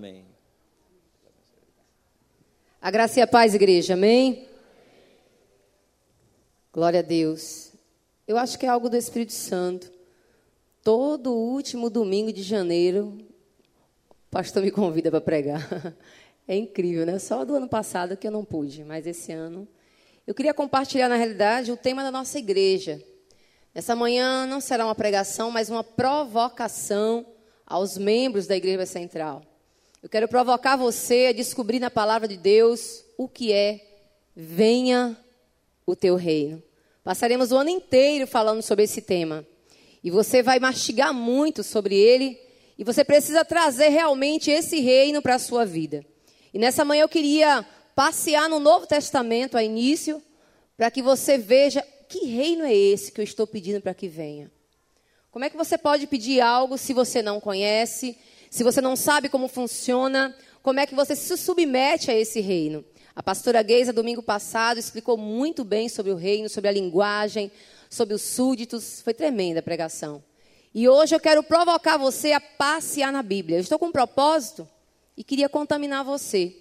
Amém. A graça e a paz, igreja, amém? Glória a Deus. Eu acho que é algo do Espírito Santo. Todo último domingo de janeiro, o pastor me convida para pregar. É incrível, né? Só do ano passado que eu não pude, mas esse ano. Eu queria compartilhar, na realidade, o tema da nossa igreja. Essa manhã não será uma pregação, mas uma provocação aos membros da Igreja Central. Eu quero provocar você a descobrir na palavra de Deus o que é venha o teu reino. Passaremos o ano inteiro falando sobre esse tema. E você vai mastigar muito sobre ele. E você precisa trazer realmente esse reino para a sua vida. E nessa manhã eu queria passear no Novo Testamento a início, para que você veja que reino é esse que eu estou pedindo para que venha. Como é que você pode pedir algo se você não conhece, se você não sabe como funciona, como é que você se submete a esse reino? A pastora Geisa, domingo passado, explicou muito bem sobre o reino, sobre a linguagem, sobre os súditos. Foi tremenda a pregação. E hoje eu quero provocar você a passear na Bíblia. Eu estou com um propósito e queria contaminar você.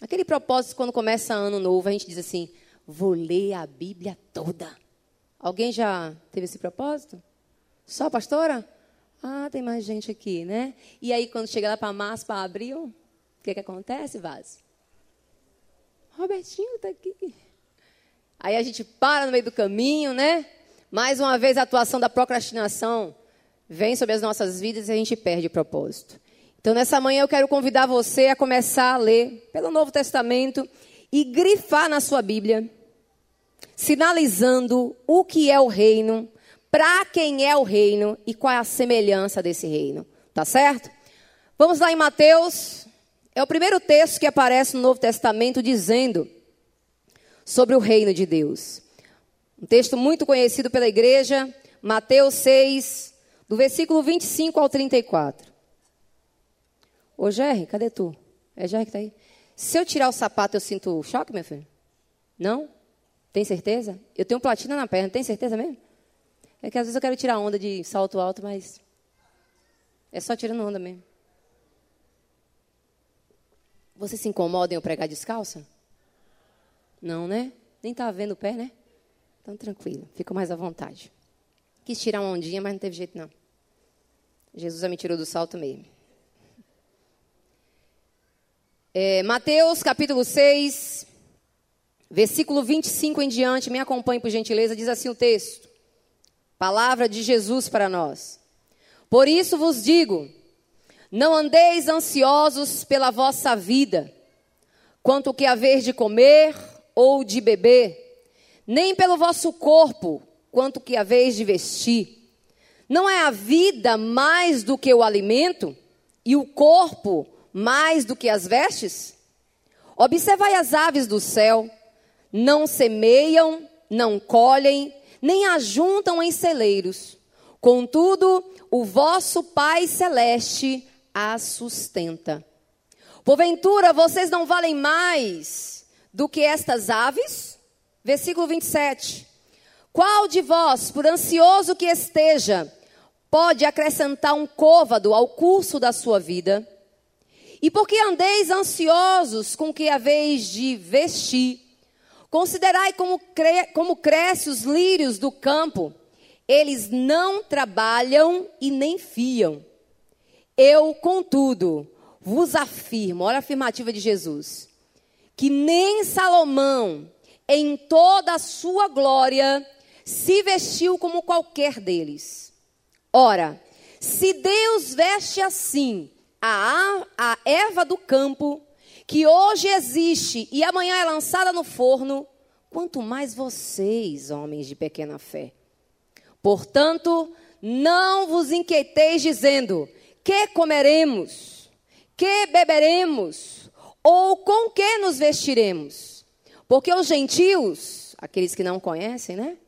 Aquele propósito, quando começa ano novo, a gente diz assim: vou ler a Bíblia toda. Alguém já teve esse propósito? Só, pastora? Ah, tem mais gente aqui, né? E aí, quando chega lá para março, para abril, o que, que acontece, Vaz? Robertinho está aqui. Aí a gente para no meio do caminho, né? Mais uma vez a atuação da procrastinação vem sobre as nossas vidas e a gente perde o propósito. Então, nessa manhã eu quero convidar você a começar a ler pelo Novo Testamento e grifar na sua Bíblia, sinalizando o que é o reino, para quem é o reino e qual é a semelhança desse reino. Tá certo? Vamos lá em Mateus. É o primeiro texto que aparece no Novo Testamento dizendo sobre o reino de Deus. Um texto muito conhecido pela igreja, Mateus 6, do versículo 25 ao 34. Ô, Jerry, cadê tu? É Jerry que está aí? Se eu tirar o sapato, eu sinto choque, meu filho? Não? Tem certeza? Eu tenho platina na perna, tem certeza mesmo? É que às vezes eu quero tirar onda de salto alto, mas é só tirando onda mesmo. Você se incomoda em eu pregar descalça? Não, né? Nem tá vendo o pé, né? Então tranquilo, fica mais à vontade. Quis tirar uma ondinha, mas não teve jeito não. Jesus me tirou do salto mesmo. É, Mateus capítulo 6, versículo 25 em diante, me acompanhe por gentileza, diz assim o texto. Palavra de Jesus para nós. Por isso vos digo: não andeis ansiosos pela vossa vida, quanto que haver de comer ou de beber, nem pelo vosso corpo, quanto que haver de vestir. Não é a vida mais do que o alimento, e o corpo mais do que as vestes? Observai as aves do céu, não semeiam, não colhem, nem ajuntam em celeiros. Contudo, o vosso Pai Celeste as sustenta. Porventura, vocês não valem mais do que estas aves? Versículo 27. Qual de vós, por ansioso que esteja, pode acrescentar um côvado ao curso da sua vida? E porque andeis ansiosos com que haveis de vestir, Considerai como, cre como cresce os lírios do campo. Eles não trabalham e nem fiam. Eu, contudo, vos afirmo, olha a afirmativa de Jesus, que nem Salomão, em toda a sua glória, se vestiu como qualquer deles. Ora, se Deus veste assim a, a erva do campo, que hoje existe e amanhã é lançada no forno, quanto mais vocês, homens de pequena fé. Portanto, não vos inquieteis dizendo: que comeremos, que beberemos, ou com que nos vestiremos? Porque os gentios, aqueles que não conhecem, né?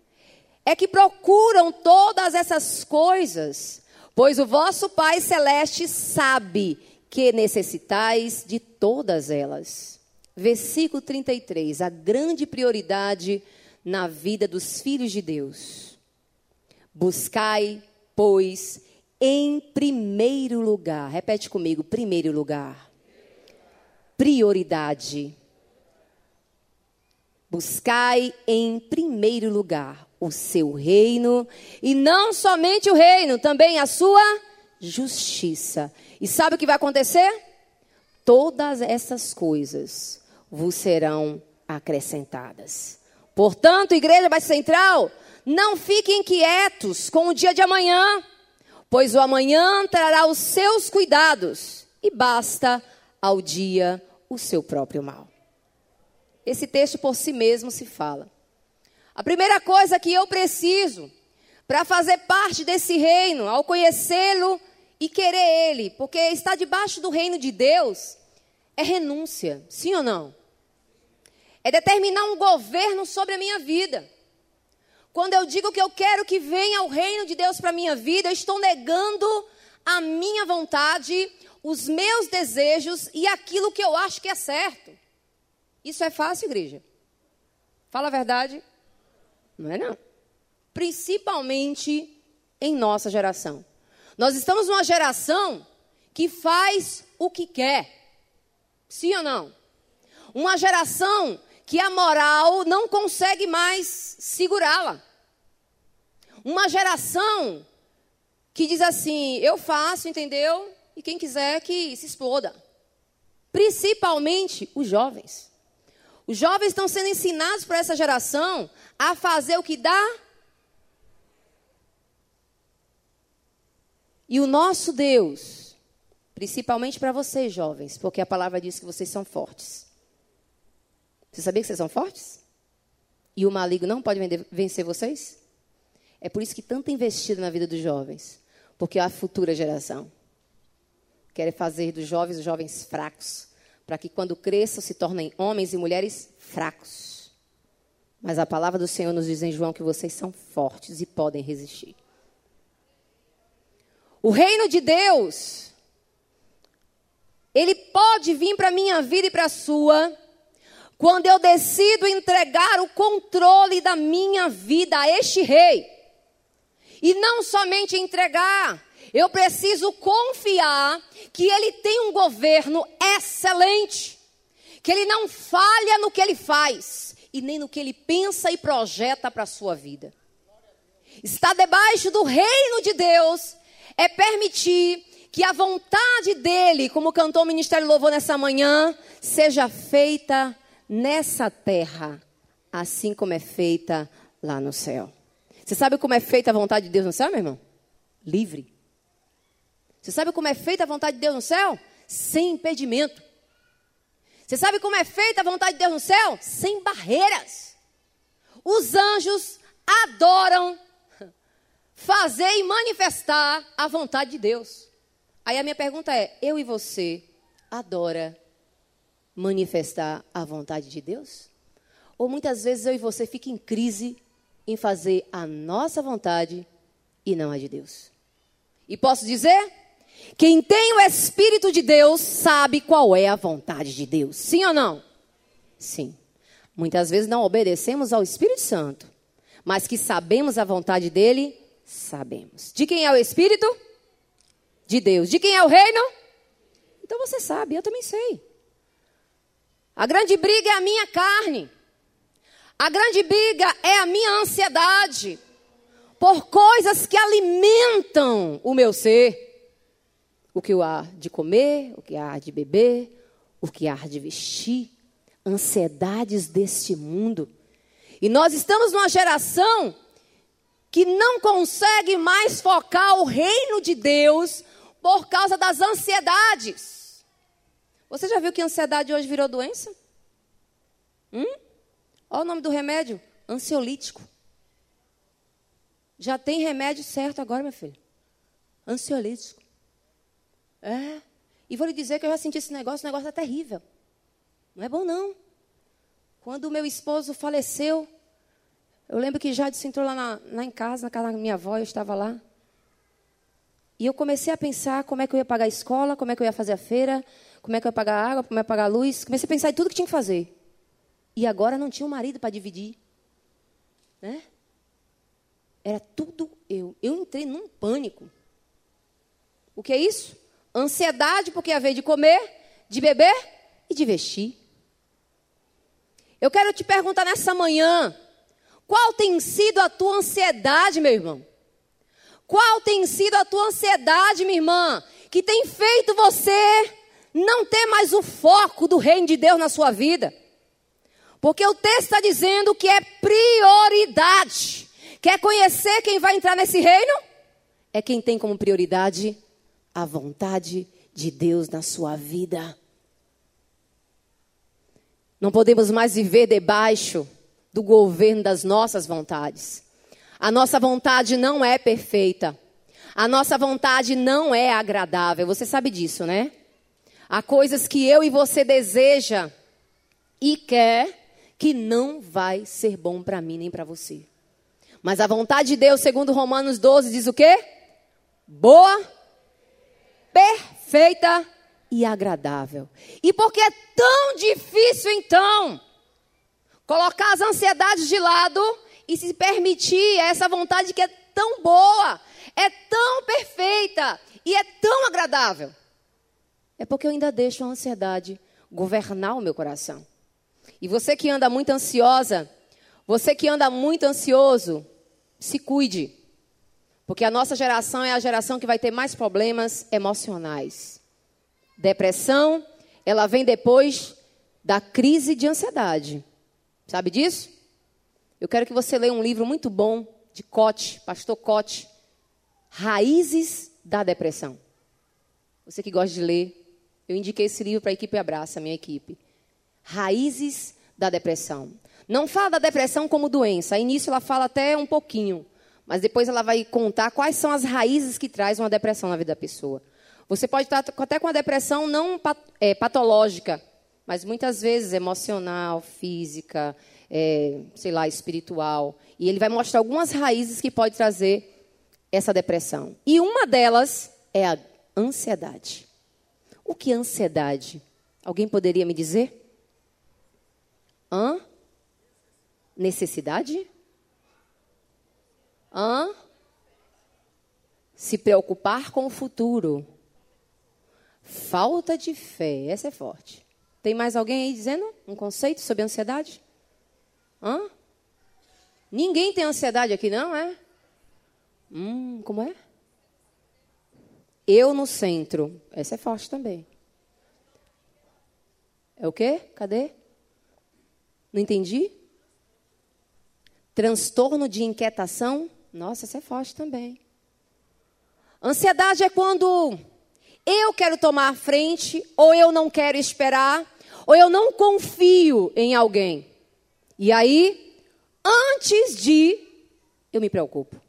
É que procuram todas essas coisas, pois o vosso Pai Celeste sabe que necessitais de todas elas. Versículo 33, a grande prioridade na vida dos filhos de Deus. Buscai, pois, em primeiro lugar, repete comigo, primeiro lugar. prioridade. Buscai em primeiro lugar o seu reino, e não somente o reino, também a sua justiça. E sabe o que vai acontecer? Todas essas coisas vos serão acrescentadas. Portanto, igreja base central, não fiquem inquietos com o dia de amanhã, pois o amanhã trará os seus cuidados, e basta ao dia o seu próprio mal. Esse texto por si mesmo se fala. A primeira coisa que eu preciso para fazer parte desse reino, ao conhecê-lo e querer ele, porque estar debaixo do reino de Deus é renúncia, sim ou não? É determinar um governo sobre a minha vida. Quando eu digo que eu quero que venha o reino de Deus para a minha vida, eu estou negando a minha vontade, os meus desejos e aquilo que eu acho que é certo. Isso é fácil, igreja? Fala a verdade. Não é não. Principalmente em nossa geração. Nós estamos numa geração que faz o que quer. Sim ou não? Uma geração que a moral não consegue mais segurá-la. Uma geração que diz assim: eu faço, entendeu? E quem quiser que se exploda. Principalmente os jovens. Os jovens estão sendo ensinados por essa geração a fazer o que dá. E o nosso Deus, principalmente para vocês jovens, porque a palavra diz que vocês são fortes. Você sabia que vocês são fortes? E o maligno não pode vencer vocês? É por isso que tanto investido na vida dos jovens, porque é a futura geração quer fazer dos jovens jovens fracos, para que quando cresçam se tornem homens e mulheres fracos. Mas a palavra do Senhor nos diz em João que vocês são fortes e podem resistir. O reino de Deus, ele pode vir para a minha vida e para a sua, quando eu decido entregar o controle da minha vida a este rei. E não somente entregar, eu preciso confiar que ele tem um governo excelente, que ele não falha no que ele faz e nem no que ele pensa e projeta para a sua vida. Estar debaixo do reino de Deus é permitir que a vontade dele, como cantou o Ministério Louvor nessa manhã, seja feita nessa terra, assim como é feita lá no céu. Você sabe como é feita a vontade de Deus no céu, meu irmão? Livre. Você sabe como é feita a vontade de Deus no céu? Sem impedimento. Você sabe como é feita a vontade de Deus no céu? Sem barreiras. Os anjos adoram fazer e manifestar a vontade de Deus. Aí a minha pergunta é: eu e você adora manifestar a vontade de Deus? Ou muitas vezes eu e você fica em crise em fazer a nossa vontade e não a de Deus? E posso dizer quem tem o Espírito de Deus sabe qual é a vontade de Deus. Sim ou não? Sim. Muitas vezes não obedecemos ao Espírito Santo, mas que sabemos a vontade dele, sabemos. De quem é o Espírito? De Deus. De quem é o reino? Então você sabe, eu também sei. A grande briga é a minha carne. A grande briga é a minha ansiedade por coisas que alimentam o meu ser o que há de comer, o que há de beber, o que há de vestir, ansiedades deste mundo. E nós estamos numa geração que não consegue mais focar o reino de Deus por causa das ansiedades. Você já viu que ansiedade hoje virou doença? Hum? Olha o nome do remédio: ansiolítico. Já tem remédio certo agora, meu filho. Ansiolítico. É. E vou lhe dizer que eu já senti esse negócio, o negócio é terrível. Não é bom, não. Quando o meu esposo faleceu, eu lembro que Jadson entrou lá, na, lá em casa, na casa da minha avó, eu estava lá. E eu comecei a pensar como é que eu ia pagar a escola, como é que eu ia fazer a feira, como é que eu ia pagar a água, como é que eu ia pagar a luz. Comecei a pensar em tudo que tinha que fazer. E agora não tinha um marido para dividir. Né? Era tudo eu. Eu entrei num pânico. O que é isso? Ansiedade porque a vez de comer, de beber e de vestir. Eu quero te perguntar nessa manhã: qual tem sido a tua ansiedade, meu irmão? Qual tem sido a tua ansiedade, minha irmã, que tem feito você não ter mais o foco do reino de Deus na sua vida? Porque o texto está dizendo que é prioridade. Quer conhecer quem vai entrar nesse reino? É quem tem como prioridade a vontade de Deus na sua vida. Não podemos mais viver debaixo do governo das nossas vontades. A nossa vontade não é perfeita. A nossa vontade não é agradável. Você sabe disso, né? Há coisas que eu e você deseja e quer que não vai ser bom para mim nem para você. Mas a vontade de Deus, segundo Romanos 12, diz o quê? Boa, perfeita e agradável. E porque é tão difícil então colocar as ansiedades de lado e se permitir essa vontade que é tão boa, é tão perfeita e é tão agradável. É porque eu ainda deixo a ansiedade governar o meu coração. E você que anda muito ansiosa, você que anda muito ansioso, se cuide. Porque a nossa geração é a geração que vai ter mais problemas emocionais. Depressão, ela vem depois da crise de ansiedade. Sabe disso? Eu quero que você leia um livro muito bom de Cote, pastor Cote, Raízes da Depressão. Você que gosta de ler, eu indiquei esse livro para a equipe Abraça, a minha equipe. Raízes da Depressão. Não fala da depressão como doença. Início ela fala até um pouquinho, mas depois ela vai contar quais são as raízes que traz uma depressão na vida da pessoa. Você pode estar até com a depressão não é, patológica, mas muitas vezes emocional, física, é, sei lá, espiritual. E ele vai mostrar algumas raízes que pode trazer essa depressão. E uma delas é a ansiedade. O que é ansiedade? Alguém poderia me dizer? Hã? Necessidade? Hã? Se preocupar com o futuro. Falta de fé. Essa é forte. Tem mais alguém aí dizendo um conceito sobre ansiedade? Hã? Ninguém tem ansiedade aqui, não, é? Hum, como é? Eu no centro. Essa é forte também. É o quê? Cadê? Não entendi? Transtorno de inquietação. Nossa, essa é forte também. Ansiedade é quando eu quero tomar a frente, ou eu não quero esperar, ou eu não confio em alguém. E aí, antes de, eu me preocupo.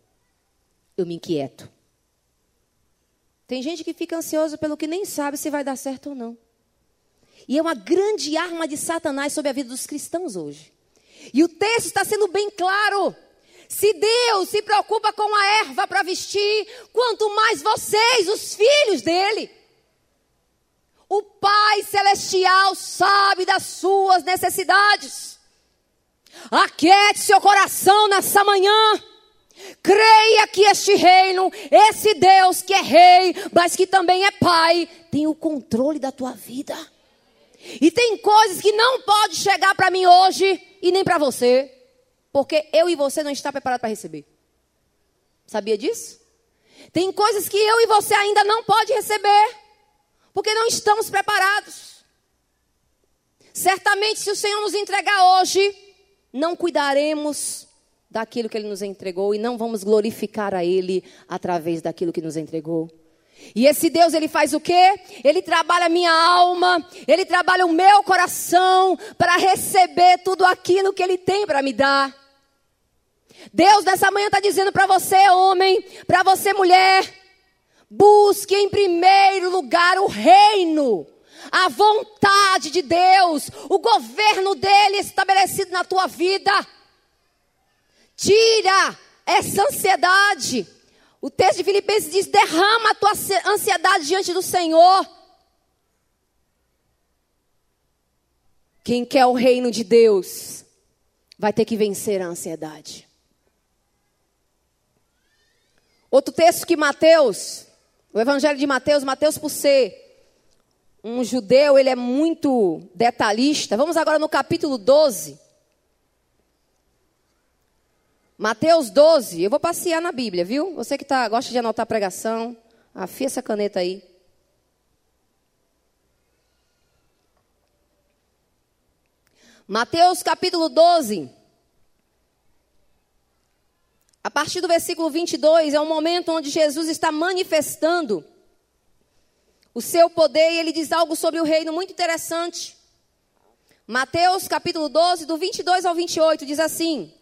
Eu me inquieto. Tem gente que fica ansioso pelo que nem sabe se vai dar certo ou não. E é uma grande arma de Satanás sobre a vida dos cristãos hoje. E o texto está sendo bem claro. Se Deus se preocupa com a erva para vestir, quanto mais vocês, os filhos dele. O Pai Celestial sabe das suas necessidades. Aquiete seu coração nessa manhã. Creia que este reino, esse Deus que é rei, mas que também é pai, tem o controle da tua vida. E tem coisas que não pode chegar para mim hoje e nem para você, porque eu e você não está preparado para receber. Sabia disso? Tem coisas que eu e você ainda não pode receber, porque não estamos preparados. Certamente, se o Senhor nos entregar hoje, não cuidaremos daquilo que Ele nos entregou e não vamos glorificar a Ele através daquilo que nos entregou. E esse Deus, ele faz o quê? Ele trabalha a minha alma, ele trabalha o meu coração para receber tudo aquilo que ele tem para me dar. Deus nessa manhã está dizendo para você, homem, para você, mulher, busque em primeiro lugar o reino, a vontade de Deus, o governo dele estabelecido na tua vida. Tira essa ansiedade. O texto de Filipenses diz: derrama a tua ansiedade diante do Senhor. Quem quer o reino de Deus vai ter que vencer a ansiedade. Outro texto que Mateus, o Evangelho de Mateus, Mateus por ser um judeu, ele é muito detalhista. Vamos agora no capítulo 12. Mateus 12. Eu vou passear na Bíblia, viu? Você que tá, gosta de anotar a pregação, afia essa caneta aí. Mateus capítulo 12. A partir do versículo 22 é um momento onde Jesus está manifestando o seu poder e ele diz algo sobre o reino muito interessante. Mateus capítulo 12, do 22 ao 28, diz assim: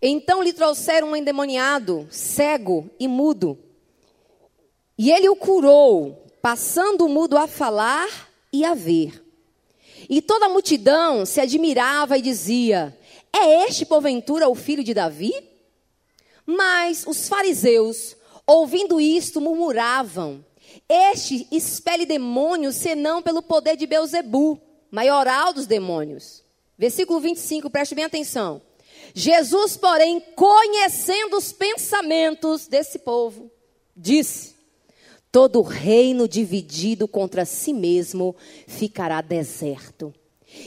Então lhe trouxeram um endemoniado, cego e mudo. E ele o curou, passando o mudo a falar e a ver. E toda a multidão se admirava e dizia: É este, porventura, o filho de Davi? Mas os fariseus, ouvindo isto, murmuravam este expele demônios, senão pelo poder de Beuzebu, maioral dos demônios. Versículo 25, preste bem atenção. Jesus, porém, conhecendo os pensamentos desse povo, disse: Todo reino dividido contra si mesmo ficará deserto.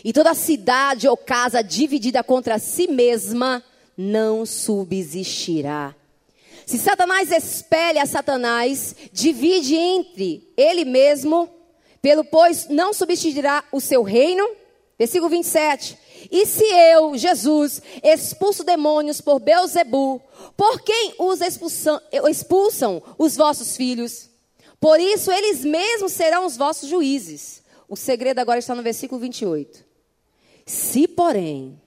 E toda cidade ou casa dividida contra si mesma não subsistirá. Se Satanás espelha Satanás, divide entre ele mesmo, pelo pois não substituirá o seu reino. Versículo 27. E se eu, Jesus, expulso demônios por Beuzebu, por quem os expulsam, expulsam os vossos filhos? Por isso eles mesmos serão os vossos juízes. O segredo agora está no versículo 28. Se, porém,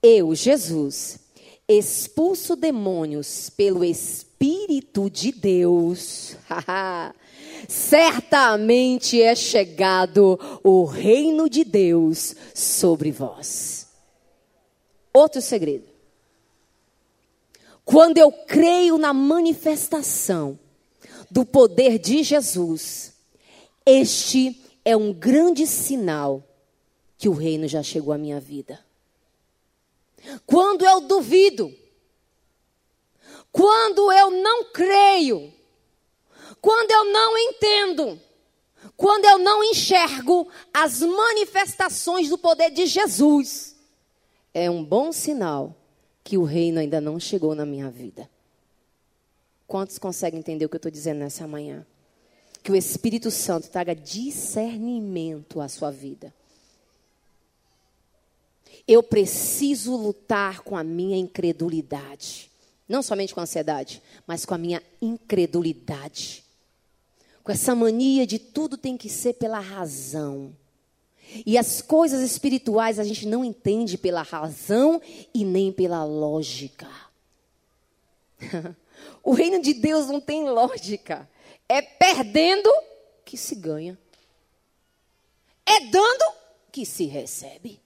eu, Jesus, expulso demônios pelo Espírito de Deus, certamente é chegado o reino de Deus sobre vós. Outro segredo. Quando eu creio na manifestação do poder de Jesus, este é um grande sinal que o reino já chegou à minha vida. Quando eu duvido, quando eu não creio, quando eu não entendo, quando eu não enxergo as manifestações do poder de Jesus, é um bom sinal que o reino ainda não chegou na minha vida. Quantos conseguem entender o que eu estou dizendo nessa manhã? Que o Espírito Santo traga discernimento à sua vida. Eu preciso lutar com a minha incredulidade. Não somente com a ansiedade, mas com a minha incredulidade. Com essa mania de tudo tem que ser pela razão. E as coisas espirituais a gente não entende pela razão e nem pela lógica. o reino de Deus não tem lógica. É perdendo que se ganha. É dando que se recebe.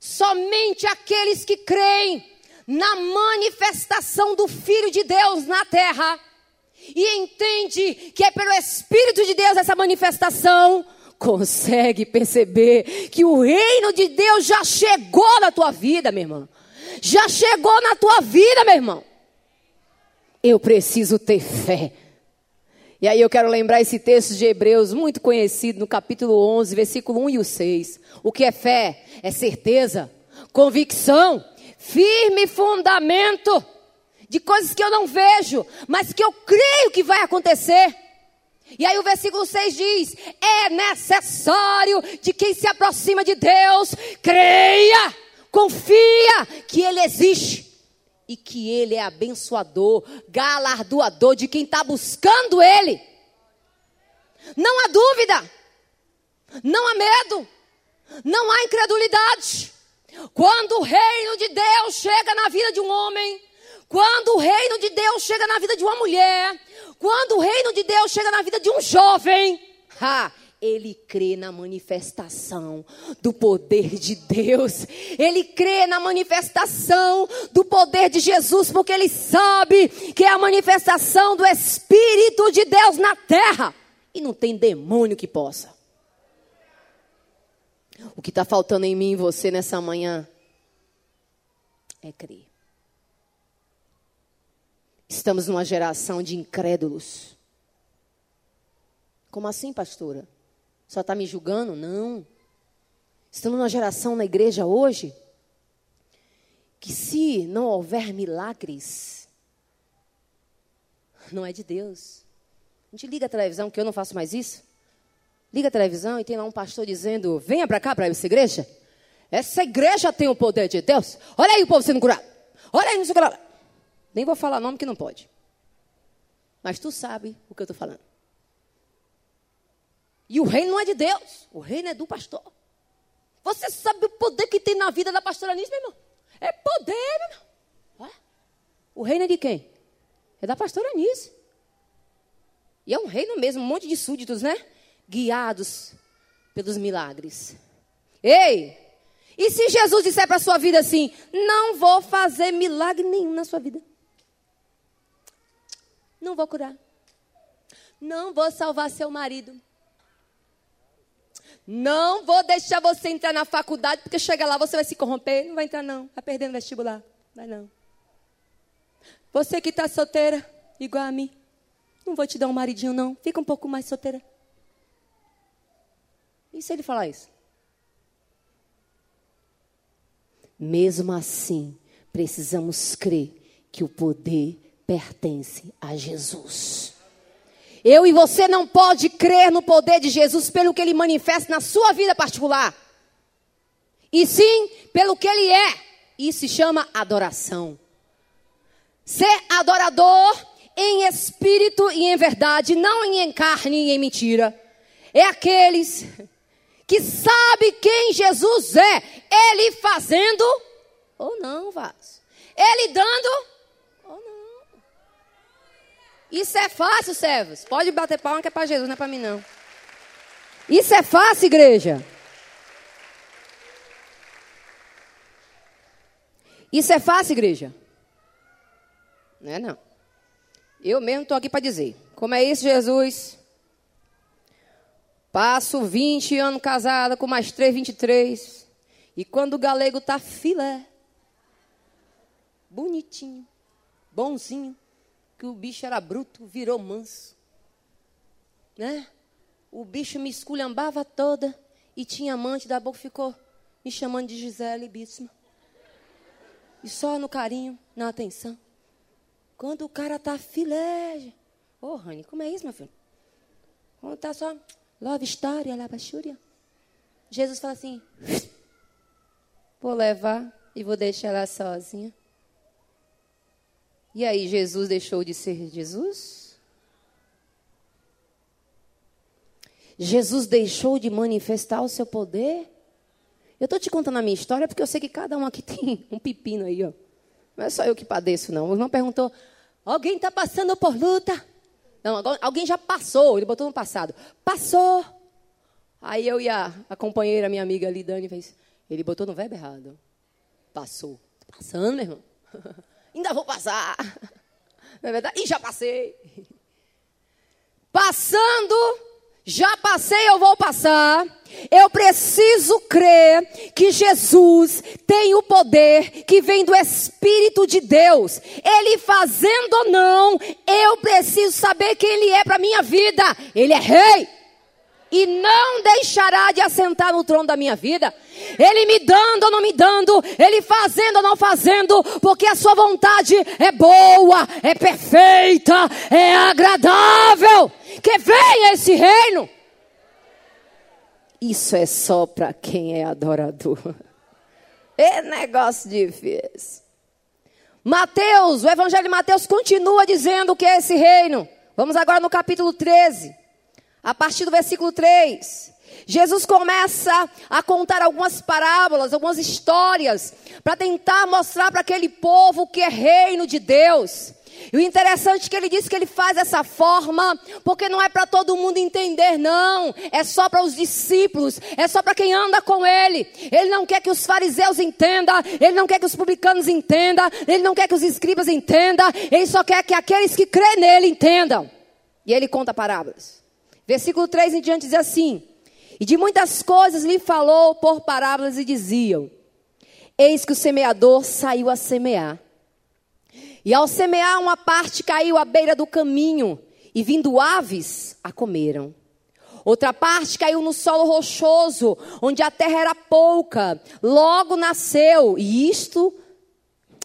Somente aqueles que creem na manifestação do Filho de Deus na terra e entende que é pelo Espírito de Deus essa manifestação, consegue perceber que o reino de Deus já chegou na tua vida, meu irmão. Já chegou na tua vida, meu irmão. Eu preciso ter fé. E aí eu quero lembrar esse texto de Hebreus, muito conhecido, no capítulo 11, versículo 1 e o 6. O que é fé? É certeza, convicção, firme fundamento de coisas que eu não vejo, mas que eu creio que vai acontecer. E aí o versículo 6 diz: É necessário de quem se aproxima de Deus, creia, confia que Ele existe e que Ele é abençoador, galardoador de quem está buscando Ele. Não há dúvida, não há medo, não há incredulidade. Quando o reino de Deus chega na vida de um homem, quando o reino de Deus chega na vida de uma mulher, quando o reino de Deus chega na vida de um jovem, ha, ele crê na manifestação do poder de Deus. Ele crê na manifestação do poder de Jesus, porque ele sabe que é a manifestação do Espírito de Deus na terra. E não tem demônio que possa. O que está faltando em mim e você nessa manhã é crer. Estamos numa geração de incrédulos. Como assim, pastora? Só está me julgando? Não. Estamos numa geração na igreja hoje que se não houver milagres, não é de Deus. A gente liga a televisão, que eu não faço mais isso. Liga a televisão e tem lá um pastor dizendo: venha para cá, para essa igreja. Essa igreja tem o poder de Deus. Olha aí o povo sendo curado. Olha aí, não sei o que lá. Nem vou falar nome que não pode. Mas tu sabe o que eu estou falando. E o reino não é de Deus, o reino é do pastor. Você sabe o poder que tem na vida da pastora meu irmão? É poder, meu irmão. O reino é de quem? É da pastora Nice. E é um reino mesmo, um monte de súditos, né? Guiados pelos milagres. Ei! E se Jesus disser para a sua vida assim: Não vou fazer milagre nenhum na sua vida. Não vou curar. Não vou salvar seu marido. Não vou deixar você entrar na faculdade, porque chega lá você vai se corromper. Não vai entrar, não. Vai perder no vestibular. Vai não. Você que está solteira, igual a mim. Não vou te dar um maridinho, não. Fica um pouco mais solteira. E se ele falar isso? Mesmo assim, precisamos crer que o poder pertence a Jesus. Eu e você não pode crer no poder de Jesus pelo que ele manifesta na sua vida particular. E sim pelo que ele é. Isso se chama adoração. Ser adorador em espírito e em verdade, não em carne e em mentira. É aqueles que sabe quem Jesus é, ele fazendo ou não, Vaz. Ele dando isso é fácil, servos. Pode bater palma que é para Jesus, não é para mim não. Isso é fácil, igreja. Isso é fácil, igreja? Não é não. Eu mesmo estou aqui para dizer. Como é isso, Jesus? Passo 20 anos casada com mais 3, 23. E quando o galego tá filé, bonitinho, bonzinho, que o bicho era bruto, virou manso. Né? O bicho me esculhambava toda e tinha amante da boca, ficou me chamando de Gisele Bisma. E só no carinho, na atenção. Quando o cara tá filé. Ô, oh, Rani, como é isso, meu filho? Quando tá só love story, alabachúria. Jesus fala assim: vou levar e vou deixar ela sozinha. E aí, Jesus deixou de ser Jesus? Jesus deixou de manifestar o seu poder? Eu estou te contando a minha história porque eu sei que cada um aqui tem um pepino aí, ó. Não é só eu que padeço, não. O irmão perguntou: alguém está passando por luta? Não, alguém já passou, ele botou no passado. Passou. Aí eu e a, a companheira, minha amiga ali, Dani, fez. Ele botou no verbo errado. Passou. Passando, meu irmão. Ainda vou passar. Não é verdade? E já passei. Passando, já passei, eu vou passar. Eu preciso crer que Jesus tem o poder que vem do Espírito de Deus. Ele fazendo ou não, eu preciso saber quem Ele é para minha vida. Ele é Rei e não deixará de assentar no trono da minha vida. Ele me dando ou não me dando, Ele fazendo ou não fazendo, porque a sua vontade é boa, é perfeita, é agradável. Que venha esse reino. Isso é só para quem é adorador. É negócio difícil. Mateus, o Evangelho de Mateus continua dizendo que é esse reino. Vamos agora no capítulo 13 a partir do versículo 3. Jesus começa a contar algumas parábolas, algumas histórias, para tentar mostrar para aquele povo que é reino de Deus. E o interessante é que ele diz que ele faz dessa forma, porque não é para todo mundo entender, não. É só para os discípulos, é só para quem anda com ele. Ele não quer que os fariseus entendam, ele não quer que os publicanos entendam, ele não quer que os escribas entendam, ele só quer que aqueles que crêem nele entendam. E ele conta parábolas. Versículo 3 em diante diz assim: E de muitas coisas lhe falou por parábolas e diziam: Eis que o semeador saiu a semear. E ao semear, uma parte caiu à beira do caminho, e vindo aves, a comeram. Outra parte caiu no solo rochoso, onde a terra era pouca. Logo nasceu, e isto,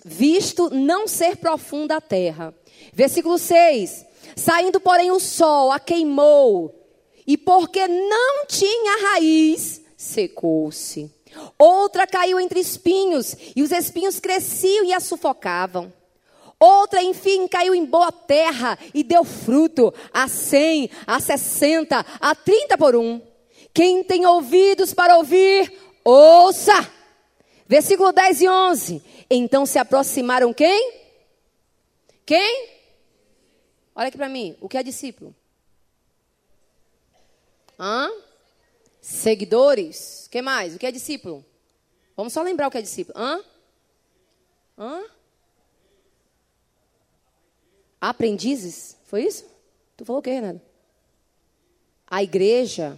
visto não ser profunda a terra. Versículo 6. Saindo, porém, o sol a queimou, e porque não tinha raiz, secou-se. Outra caiu entre espinhos, e os espinhos cresciam e a sufocavam. Outra, enfim, caiu em boa terra e deu fruto a cem, a sessenta, a trinta por um. Quem tem ouvidos para ouvir, ouça. Versículo 10 e 11. Então se aproximaram quem? Quem? Olha aqui para mim. O que é discípulo? Hã? Seguidores. O que mais? O que é discípulo? Vamos só lembrar o que é discípulo. Hã? Hã? Aprendizes? Foi isso? Tu falou o quê, Renato? A igreja.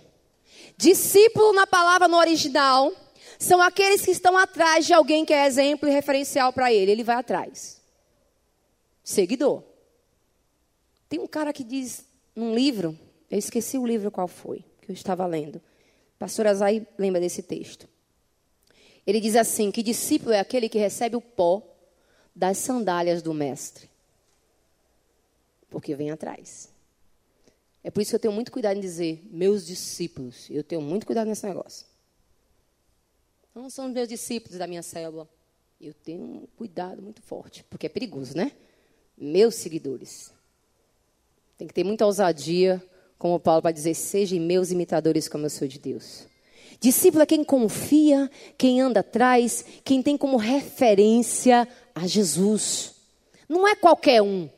Discípulo na palavra no original são aqueles que estão atrás de alguém que é exemplo e referencial para ele. Ele vai atrás. Seguidor. Tem um cara que diz num livro, eu esqueci o livro qual foi, que eu estava lendo. Pastor Azai lembra desse texto. Ele diz assim: que discípulo é aquele que recebe o pó das sandálias do mestre porque vem atrás. É por isso que eu tenho muito cuidado em dizer meus discípulos. Eu tenho muito cuidado nesse negócio. Não são meus discípulos da minha célula. Eu tenho um cuidado muito forte, porque é perigoso, né? Meus seguidores. Tem que ter muita ousadia, como Paulo para dizer: sejam meus imitadores como eu sou de Deus. Discípulo é quem confia, quem anda atrás, quem tem como referência a Jesus. Não é qualquer um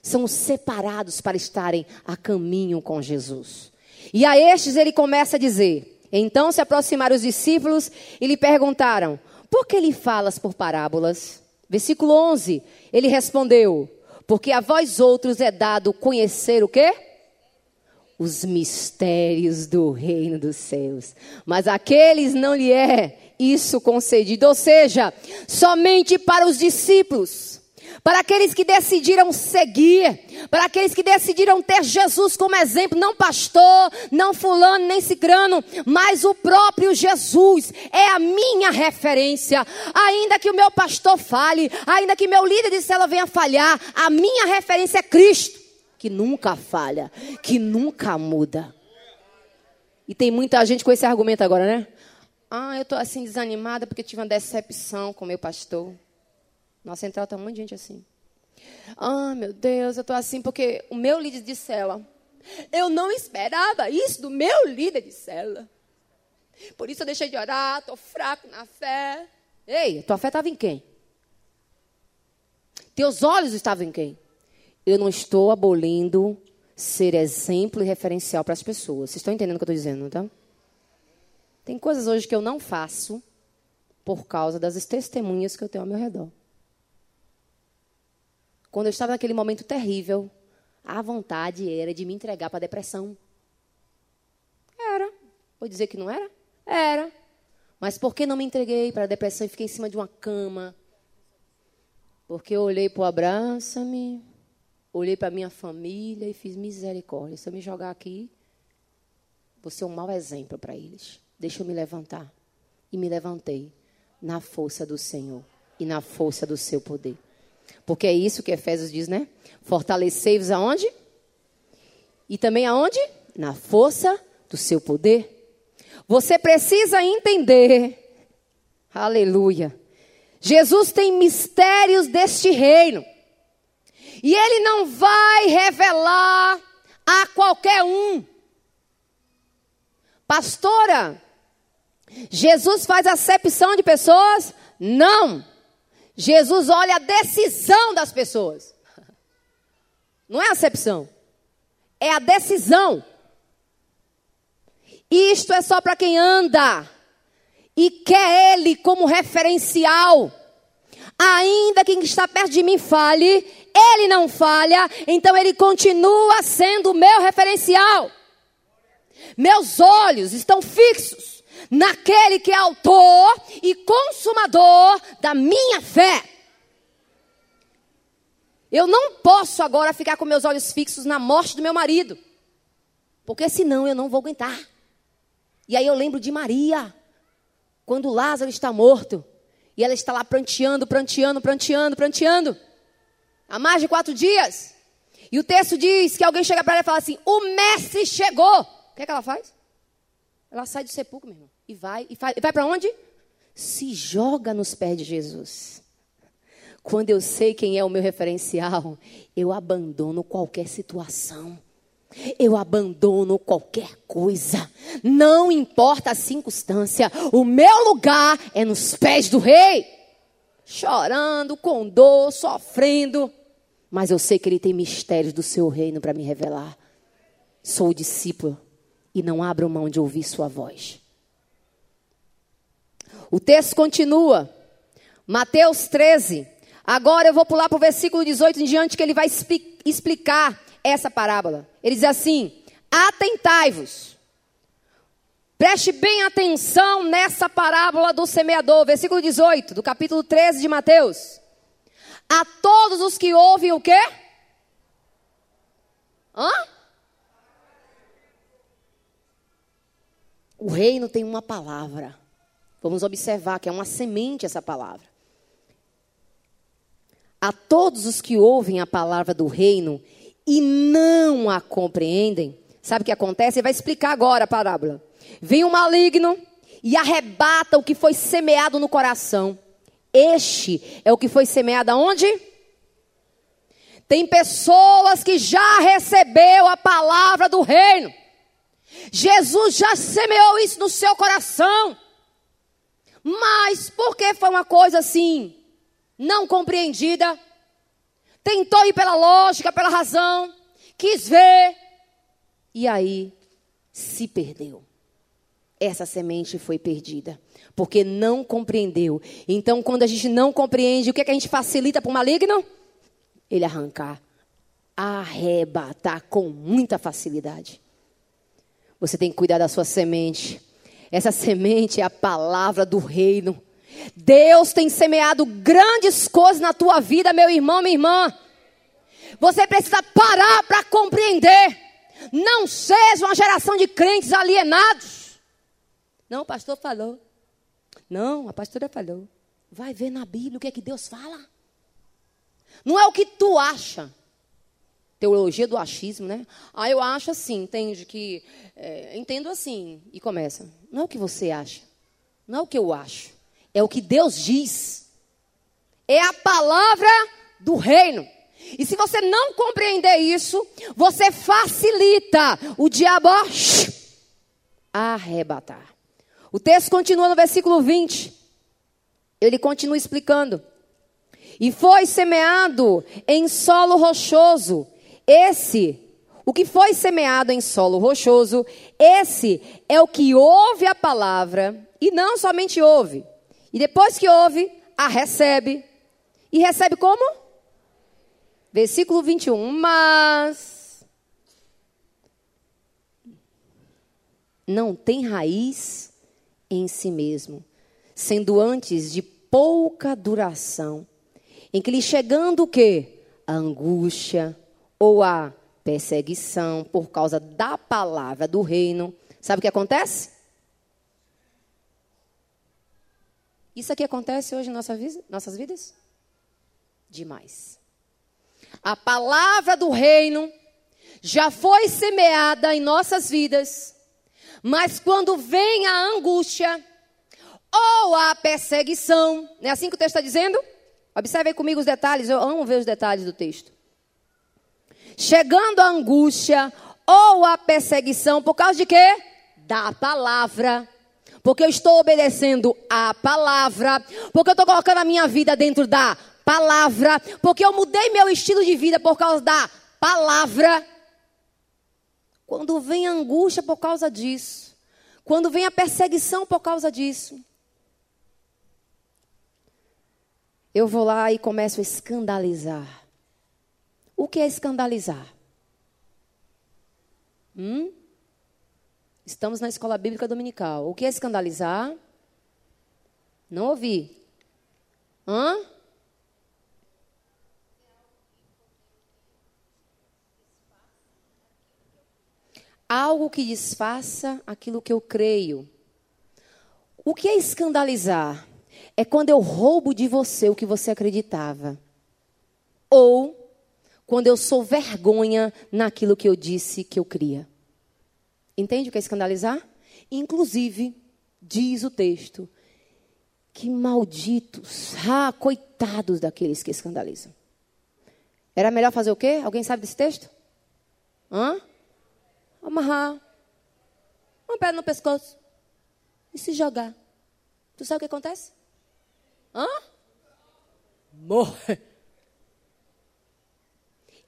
são separados para estarem a caminho com Jesus. E a estes ele começa a dizer: Então se aproximaram os discípulos e lhe perguntaram: Por que lhe falas por parábolas? Versículo 11: Ele respondeu: Porque a vós outros é dado conhecer o quê? Os mistérios do reino dos céus. Mas aqueles não lhe é isso concedido. Ou seja, somente para os discípulos para aqueles que decidiram seguir, para aqueles que decidiram ter Jesus como exemplo, não pastor, não fulano, nem cicrano, mas o próprio Jesus é a minha referência. Ainda que o meu pastor fale, ainda que meu líder de célula venha falhar, a minha referência é Cristo, que nunca falha, que nunca muda. E tem muita gente com esse argumento agora, né? Ah, eu estou assim desanimada porque tive uma decepção com meu pastor. Nossa central está um monte de gente assim. Ah, meu Deus, eu estou assim porque o meu líder de cela. Eu não esperava isso do meu líder de cela. Por isso eu deixei de orar, estou fraco na fé. Ei, tua fé estava em quem? Teus olhos estavam em quem? Eu não estou abolindo ser exemplo e referencial para as pessoas. Vocês estão entendendo o que eu estou dizendo, tá? Tem coisas hoje que eu não faço por causa das testemunhas que eu tenho ao meu redor. Quando eu estava naquele momento terrível, a vontade era de me entregar para a depressão. Era. Vou dizer que não era? Era. Mas por que não me entreguei para a depressão e fiquei em cima de uma cama? Porque eu olhei para o abraça-me, olhei para minha família e fiz misericórdia. Se eu me jogar aqui, vou ser um mau exemplo para eles. Deixa eu me levantar. E me levantei na força do Senhor e na força do seu poder. Porque é isso que Efésios diz, né? Fortalecei-vos aonde? E também aonde? Na força do seu poder. Você precisa entender. Aleluia. Jesus tem mistérios deste reino. E ele não vai revelar a qualquer um. Pastora, Jesus faz acepção de pessoas? Não. Jesus olha a decisão das pessoas. Não é acepção. É a decisão. Isto é só para quem anda e quer Ele como referencial. Ainda quem está perto de mim fale, Ele não falha, então Ele continua sendo o meu referencial. Meus olhos estão fixos naquele que é autor e consumador da minha fé. Eu não posso agora ficar com meus olhos fixos na morte do meu marido. Porque senão eu não vou aguentar. E aí eu lembro de Maria, quando Lázaro está morto. E ela está lá pranteando, pranteando, pranteando, pranteando. Há mais de quatro dias. E o texto diz que alguém chega para ela e fala assim: O mestre chegou. O que, é que ela faz? Ela sai do sepulcro, meu irmão. E vai. E, faz, e vai para onde? Se joga nos pés de Jesus. Quando eu sei quem é o meu referencial, eu abandono qualquer situação. Eu abandono qualquer coisa. Não importa a circunstância. O meu lugar é nos pés do rei. Chorando, com dor, sofrendo. Mas eu sei que ele tem mistérios do seu reino para me revelar. Sou discípulo e não abro mão de ouvir sua voz. O texto continua. Mateus 13. Agora eu vou pular para o versículo 18 em diante, que ele vai explicar essa parábola. Ele diz assim: Atentai-vos. Preste bem atenção nessa parábola do semeador, versículo 18, do capítulo 13 de Mateus. A todos os que ouvem o quê? Hã? O reino tem uma palavra. Vamos observar que é uma semente essa palavra. A todos os que ouvem a palavra do reino e não a compreendem, sabe o que acontece? Ele vai explicar agora a parábola. Vem o maligno e arrebata o que foi semeado no coração. Este é o que foi semeado aonde? Tem pessoas que já recebeu a palavra do reino. Jesus já semeou isso no seu coração. Mas porque foi uma coisa assim, não compreendida, tentou ir pela lógica, pela razão, quis ver, e aí se perdeu. Essa semente foi perdida, porque não compreendeu. Então, quando a gente não compreende, o que, é que a gente facilita para o maligno? Ele arrancar, arrebatar com muita facilidade. Você tem que cuidar da sua semente. Essa semente é a palavra do reino. Deus tem semeado grandes coisas na tua vida, meu irmão, minha irmã. Você precisa parar para compreender. Não seja uma geração de crentes alienados. Não, o pastor falou. Não, a pastora falou. Vai ver na Bíblia o que é que Deus fala. Não é o que tu acha teologia do achismo, né? Ah, eu acho assim, entende? Que é, entendo assim e começa. Não é o que você acha, não é o que eu acho, é o que Deus diz. É a palavra do reino. E se você não compreender isso, você facilita o diabo arrebatar. O texto continua no versículo 20. Ele continua explicando. E foi semeado em solo rochoso, esse, o que foi semeado em solo rochoso, esse é o que ouve a palavra e não somente ouve. E depois que ouve, a recebe. E recebe como? Versículo 21. Mas não tem raiz em si mesmo, sendo antes de pouca duração, em que lhe chegando o quê? A angústia, ou a perseguição por causa da palavra do reino, sabe o que acontece? Isso aqui acontece hoje em nossa nossas vidas? Demais. A palavra do reino já foi semeada em nossas vidas, mas quando vem a angústia ou a perseguição, não é assim que o texto está dizendo? Observe comigo os detalhes, eu amo ver os detalhes do texto chegando a angústia ou a perseguição, por causa de quê? Da palavra. Porque eu estou obedecendo a palavra, porque eu estou colocando a minha vida dentro da palavra, porque eu mudei meu estilo de vida por causa da palavra. Quando vem a angústia por causa disso, quando vem a perseguição por causa disso, eu vou lá e começo a escandalizar. O que é escandalizar? Hum? Estamos na escola bíblica dominical. O que é escandalizar? Não ouvi. Hã? algo que desfaça aquilo que eu creio. O que é escandalizar? É quando eu roubo de você o que você acreditava. Ou quando eu sou vergonha naquilo que eu disse que eu cria. Entende o que é escandalizar? Inclusive, diz o texto, que malditos, ah, coitados daqueles que escandalizam. Era melhor fazer o quê? Alguém sabe desse texto? Hã? Amarrar uma pedra no pescoço e se jogar. Tu sabe o que acontece? Hã? Morre.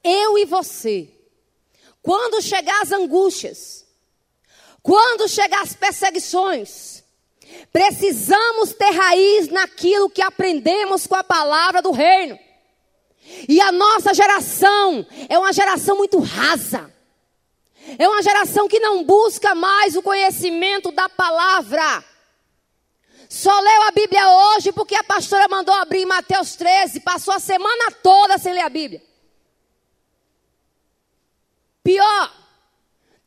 Eu e você, quando chegar as angústias, quando chegar as perseguições, precisamos ter raiz naquilo que aprendemos com a palavra do reino. E a nossa geração é uma geração muito rasa. É uma geração que não busca mais o conhecimento da palavra. Só leu a Bíblia hoje porque a pastora mandou abrir Mateus 13. Passou a semana toda sem ler a Bíblia. Pior,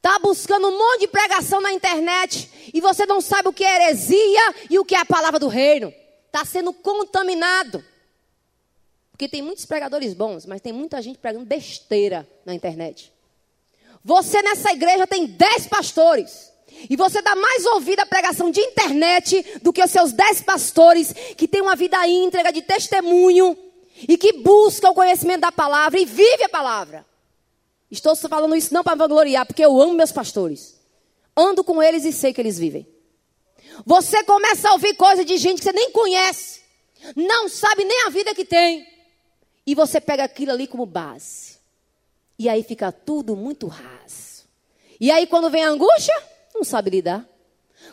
tá buscando um monte de pregação na internet e você não sabe o que é heresia e o que é a palavra do reino. Está sendo contaminado. Porque tem muitos pregadores bons, mas tem muita gente pregando besteira na internet. Você nessa igreja tem 10 pastores. E você dá mais ouvido à pregação de internet do que os seus 10 pastores que têm uma vida íntegra de testemunho e que buscam o conhecimento da palavra e vive a palavra. Estou falando isso não para vangloriar, porque eu amo meus pastores. Ando com eles e sei que eles vivem. Você começa a ouvir coisas de gente que você nem conhece, não sabe nem a vida que tem, e você pega aquilo ali como base. E aí fica tudo muito raso. E aí quando vem a angústia, não sabe lidar.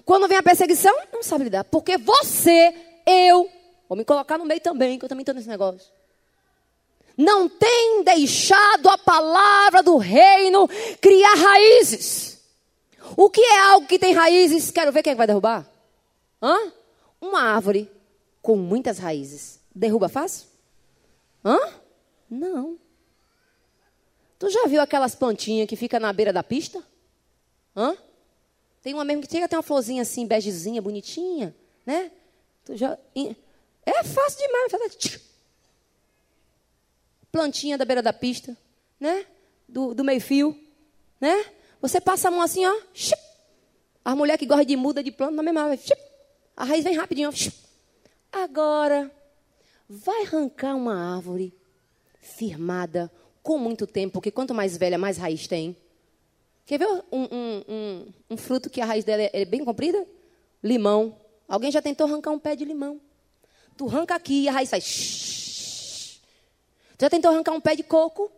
Quando vem a perseguição, não sabe lidar. Porque você, eu, vou me colocar no meio também, que eu também estou nesse negócio não tem deixado a palavra do reino criar raízes. O que é algo que tem raízes? Quero ver quem é vai derrubar. Hã? Uma árvore com muitas raízes. Derruba fácil? Hã? Não. Tu já viu aquelas plantinhas que fica na beira da pista? Hã? Tem uma mesmo que chega tem uma florzinha assim, begezinha, bonitinha, né? Tu já é fácil demais, plantinha da beira da pista, né? Do, do meio-fio, né? Você passa a mão assim, ó. Ship. A mulher que gosta de muda de planta, na mesma hora, a raiz vem rapidinho. Ó, Agora, vai arrancar uma árvore firmada com muito tempo, porque quanto mais velha, mais raiz tem. Quer ver um, um, um, um fruto que a raiz dela é, é bem comprida? Limão. Alguém já tentou arrancar um pé de limão? Tu arranca aqui e a raiz sai. Já tentou arrancar um pé de coco?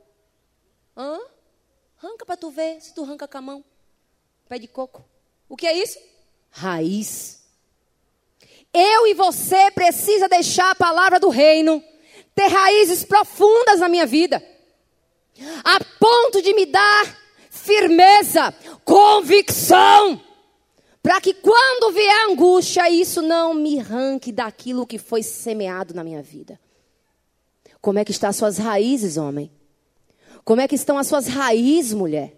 Hã? Arranca para tu ver se tu arranca com a mão. Pé de coco. O que é isso? Raiz. Eu e você precisa deixar a palavra do reino ter raízes profundas na minha vida, a ponto de me dar firmeza, convicção, para que quando vier angústia, isso não me arranque daquilo que foi semeado na minha vida. Como é que estão as suas raízes, homem? Como é que estão as suas raízes, mulher?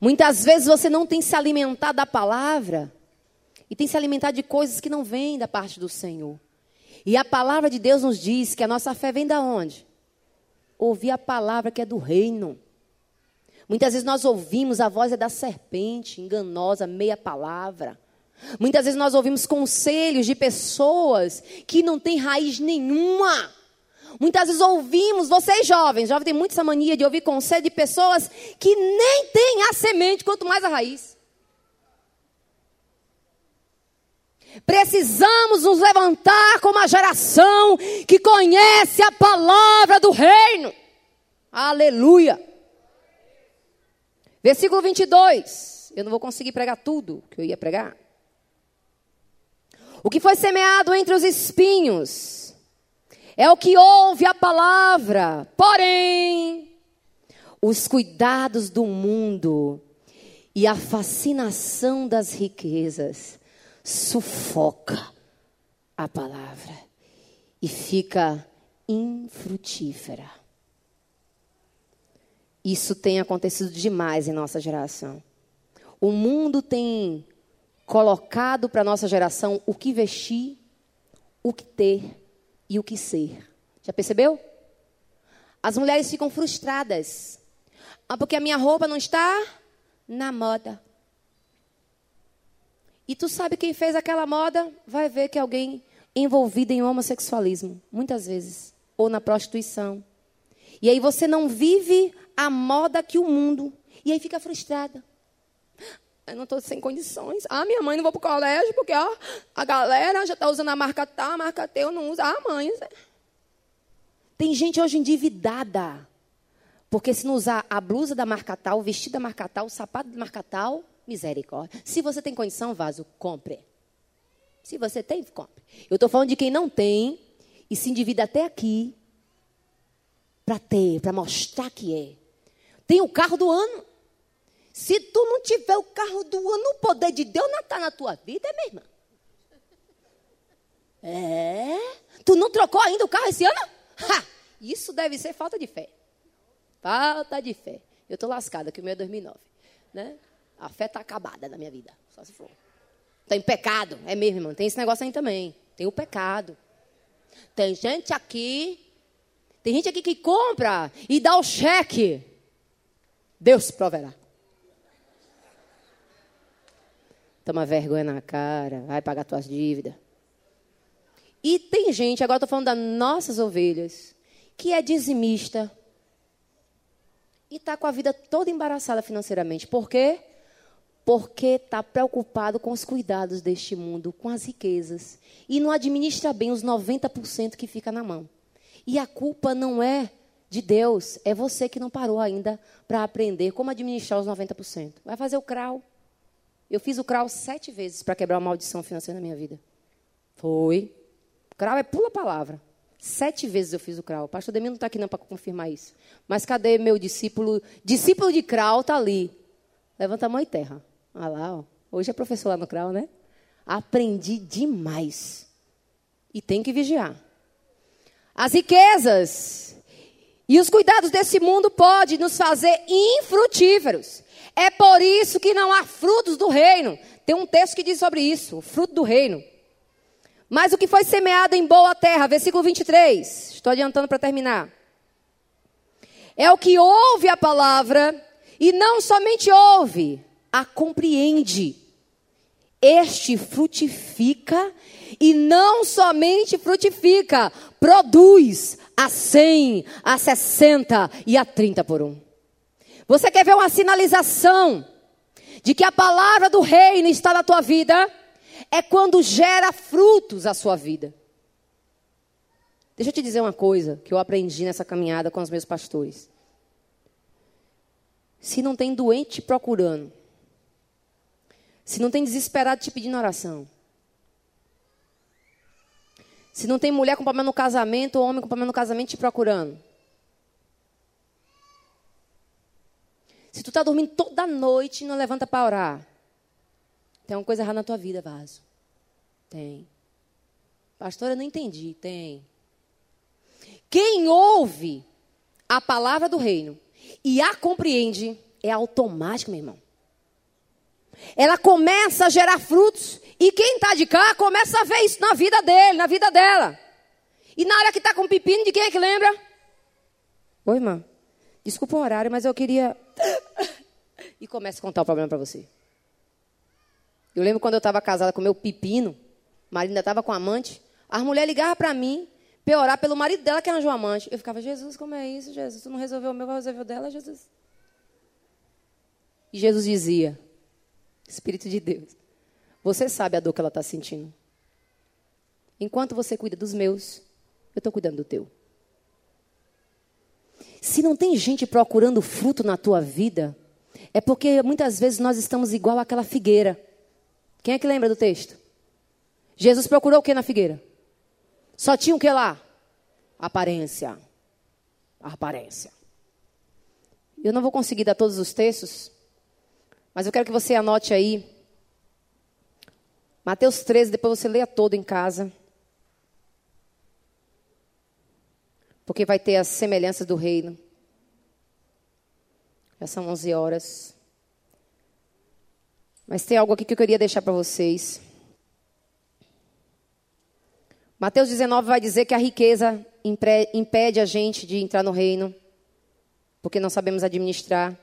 Muitas vezes você não tem se alimentado da palavra e tem se alimentado de coisas que não vêm da parte do Senhor. E a palavra de Deus nos diz que a nossa fé vem da onde? Ouvir a palavra que é do reino. Muitas vezes nós ouvimos a voz é da serpente, enganosa, meia palavra. Muitas vezes nós ouvimos conselhos de pessoas que não têm raiz nenhuma. Muitas vezes ouvimos, vocês jovens, jovens têm muito essa mania de ouvir conselho de pessoas que nem têm a semente, quanto mais a raiz. Precisamos nos levantar como uma geração que conhece a palavra do reino. Aleluia. Versículo 22. Eu não vou conseguir pregar tudo que eu ia pregar. O que foi semeado entre os espinhos é o que ouve a palavra, porém, os cuidados do mundo e a fascinação das riquezas sufoca a palavra e fica infrutífera. Isso tem acontecido demais em nossa geração. O mundo tem colocado para a nossa geração o que vestir, o que ter e o que ser. Já percebeu? As mulheres ficam frustradas. Ah, porque a minha roupa não está na moda. E tu sabe quem fez aquela moda? Vai ver que alguém envolvido em homossexualismo, muitas vezes, ou na prostituição. E aí você não vive a moda que o mundo. E aí fica frustrada. Eu não estou sem condições. Ah, minha mãe não vou para o colégio porque ó, a galera já está usando a marca T, a marca T, eu não uso. Ah, mãe. Tem gente hoje endividada. Porque se não usar a blusa da marca tal, o vestido da marca tal, o sapato da marca tal, misericórdia. Se você tem condição, vaso, compre. Se você tem, compre. Eu estou falando de quem não tem e se endivida até aqui para ter, para mostrar que é. Tem o carro do ano. Se tu não tiver o carro do ano, o poder de Deus não está na tua vida, é minha irmã. É? Tu não trocou ainda o carro esse ano? Ha! Isso deve ser falta de fé. Falta de fé. Eu estou lascada, que o meu é 2009. Né? A fé está acabada na minha vida. Só se for. Tem pecado. É mesmo, irmão. Tem esse negócio aí também. Tem o pecado. Tem gente aqui. Tem gente aqui que compra e dá o cheque. Deus proverá. Toma vergonha na cara, vai pagar tuas dívidas. E tem gente, agora estou falando das nossas ovelhas, que é dizimista e está com a vida toda embaraçada financeiramente. Por quê? Porque está preocupado com os cuidados deste mundo, com as riquezas. E não administra bem os 90% que fica na mão. E a culpa não é de Deus, é você que não parou ainda para aprender como administrar os 90%. Vai fazer o CRAU. Eu fiz o CRAU sete vezes para quebrar uma maldição financeira na minha vida. Foi. CRAU é pula palavra. Sete vezes eu fiz o CRAU. O pastor Demir não está aqui não para confirmar isso. Mas cadê meu discípulo? Discípulo de CRAU está ali. Levanta a mão e terra. Olha lá, ó. Hoje é professor lá no CRAU, né? Aprendi demais. E tem que vigiar. As riquezas e os cuidados desse mundo podem nos fazer infrutíferos. É por isso que não há frutos do reino. Tem um texto que diz sobre isso, o fruto do reino. Mas o que foi semeado em boa terra, versículo 23. Estou adiantando para terminar. É o que ouve a palavra e não somente ouve, a compreende. Este frutifica e não somente frutifica, produz a 100, a 60 e a 30 por um. Você quer ver uma sinalização de que a palavra do reino está na tua vida? É quando gera frutos a sua vida. Deixa eu te dizer uma coisa que eu aprendi nessa caminhada com os meus pastores. Se não tem doente te procurando, se não tem desesperado te pedindo oração, se não tem mulher com problema no casamento ou homem com problema no casamento te procurando, Se tu está dormindo toda noite e não levanta para orar, tem uma coisa errada na tua vida, vaso. Tem. Pastora, eu não entendi. Tem. Quem ouve a palavra do reino e a compreende, é automático, meu irmão. Ela começa a gerar frutos e quem está de cá começa a ver isso na vida dele, na vida dela. E na hora que está com pepino, de quem é que lembra? Oi, irmã. Desculpa o horário, mas eu queria. e começa a contar o problema para você. Eu lembro quando eu estava casada com meu pepino, marido ainda estava com amante, as mulheres ligavam para mim para orar pelo marido dela que arranjou amante. Eu ficava, Jesus, como é isso, Jesus? Tu não resolveu o meu, vai resolver o dela, Jesus? E Jesus dizia, Espírito de Deus, você sabe a dor que ela está sentindo. Enquanto você cuida dos meus, eu estou cuidando do teu. Se não tem gente procurando fruto na tua vida, é porque muitas vezes nós estamos igual àquela figueira. Quem é que lembra do texto? Jesus procurou o que na figueira? Só tinha o que lá? Aparência. Aparência. Eu não vou conseguir dar todos os textos, mas eu quero que você anote aí. Mateus 13, depois você leia todo em casa. Porque vai ter as semelhanças do reino. Já são 11 horas. Mas tem algo aqui que eu queria deixar para vocês. Mateus 19 vai dizer que a riqueza impede a gente de entrar no reino, porque não sabemos administrar.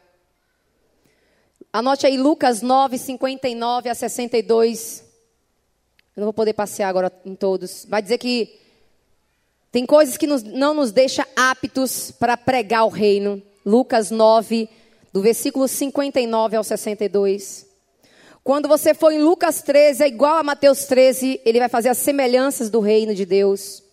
Anote aí Lucas 9, 59 a 62. Eu não vou poder passear agora em todos. Vai dizer que tem coisas que nos, não nos deixa aptos para pregar o reino. Lucas 9, do versículo 59 ao 62. Quando você for em Lucas 13, é igual a Mateus 13, ele vai fazer as semelhanças do reino de Deus.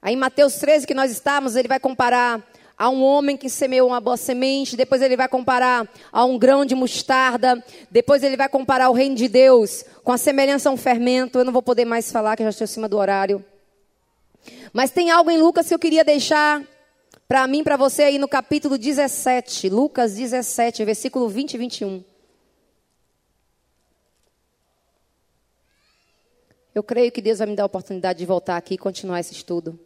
Aí em Mateus 13 que nós estamos, ele vai comparar a um homem que semeou uma boa semente, depois ele vai comparar a um grão de mostarda, depois ele vai comparar o reino de Deus com a semelhança a um fermento. Eu não vou poder mais falar, que já estou acima do horário. Mas tem algo em Lucas que eu queria deixar para mim, para você aí no capítulo 17, Lucas 17, versículo 20 e 21. Eu creio que Deus vai me dar a oportunidade de voltar aqui e continuar esse estudo.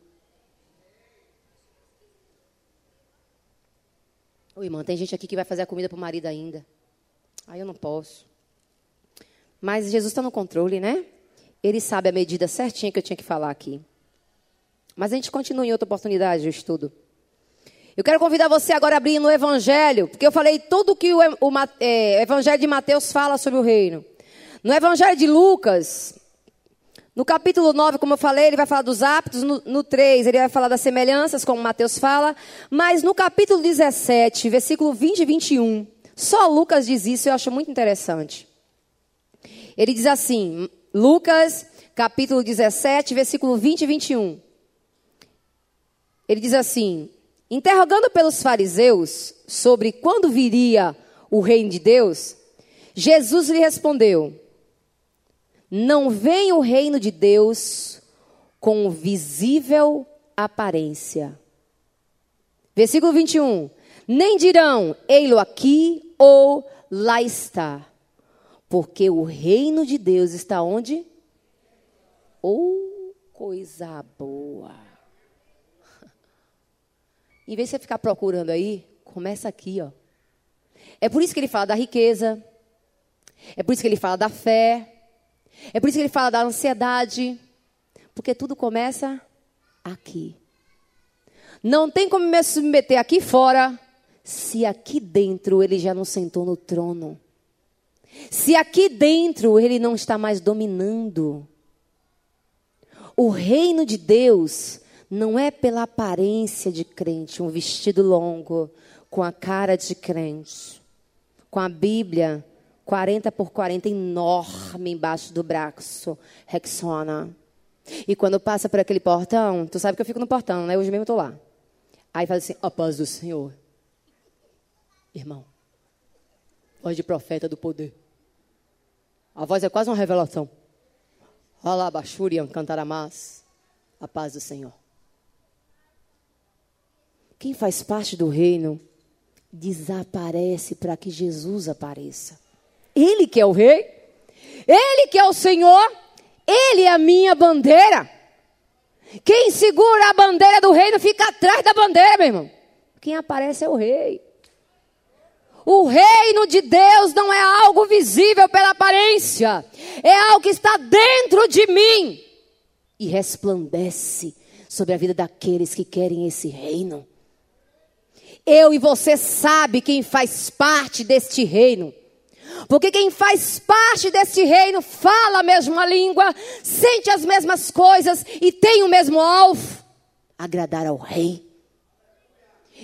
Ô, irmã, tem gente aqui que vai fazer a comida para o marido ainda. Aí eu não posso. Mas Jesus está no controle, né? Ele sabe a medida certinha que eu tinha que falar aqui. Mas a gente continua em outra oportunidade o estudo. Eu quero convidar você agora a abrir no Evangelho, porque eu falei tudo que o, o é, Evangelho de Mateus fala sobre o reino. No Evangelho de Lucas, no capítulo 9, como eu falei, ele vai falar dos hábitos. No, no 3, ele vai falar das semelhanças, como Mateus fala. Mas no capítulo 17, versículo 20 e 21, só Lucas diz isso, eu acho muito interessante. Ele diz assim, Lucas, capítulo 17, versículo 20 e 21. Ele diz assim: interrogando pelos fariseus sobre quando viria o reino de Deus, Jesus lhe respondeu: Não vem o reino de Deus com visível aparência. Versículo 21. Nem dirão, ei-lo aqui ou lá está. Porque o reino de Deus está onde? Oh, coisa boa. Em vez de você ficar procurando aí, começa aqui, ó. É por isso que ele fala da riqueza. É por isso que ele fala da fé. É por isso que ele fala da ansiedade. Porque tudo começa aqui. Não tem como me submeter aqui fora se aqui dentro ele já não sentou no trono. Se aqui dentro ele não está mais dominando. O reino de Deus não é pela aparência de crente, um vestido longo, com a cara de crente, com a Bíblia 40 por 40 enorme embaixo do braço, Rexona. E quando passa por aquele portão, tu sabe que eu fico no portão, né? Hoje mesmo eu estou lá. Aí fala assim, a paz do Senhor. Irmão, voz de profeta do poder. A voz é quase uma revelação. Alabachurian cantaramás. A paz do Senhor. Quem faz parte do reino desaparece para que Jesus apareça. Ele que é o rei, ele que é o Senhor, ele é a minha bandeira. Quem segura a bandeira do reino fica atrás da bandeira, meu irmão. Quem aparece é o rei. O reino de Deus não é algo visível pela aparência, é algo que está dentro de mim e resplandece sobre a vida daqueles que querem esse reino. Eu e você sabe quem faz parte deste reino. Porque quem faz parte deste reino fala a mesma língua, sente as mesmas coisas e tem o mesmo alvo: agradar ao rei.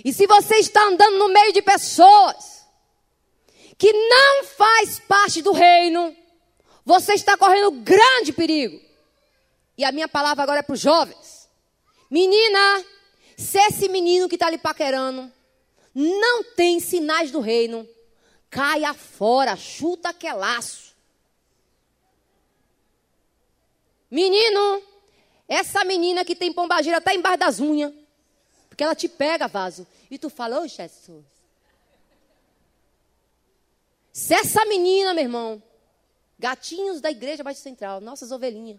E se você está andando no meio de pessoas que não faz parte do reino, você está correndo grande perigo. E a minha palavra agora é para os jovens. Menina, se esse menino que está lhe paquerando não tem sinais do reino, caia fora, chuta aquele laço. Menino, essa menina que tem pombagira até embaixo das unhas, porque ela te pega, vaso, e tu fala, ô Jesus. Se essa menina, meu irmão, gatinhos da igreja Baixo Central, nossas ovelhinhas,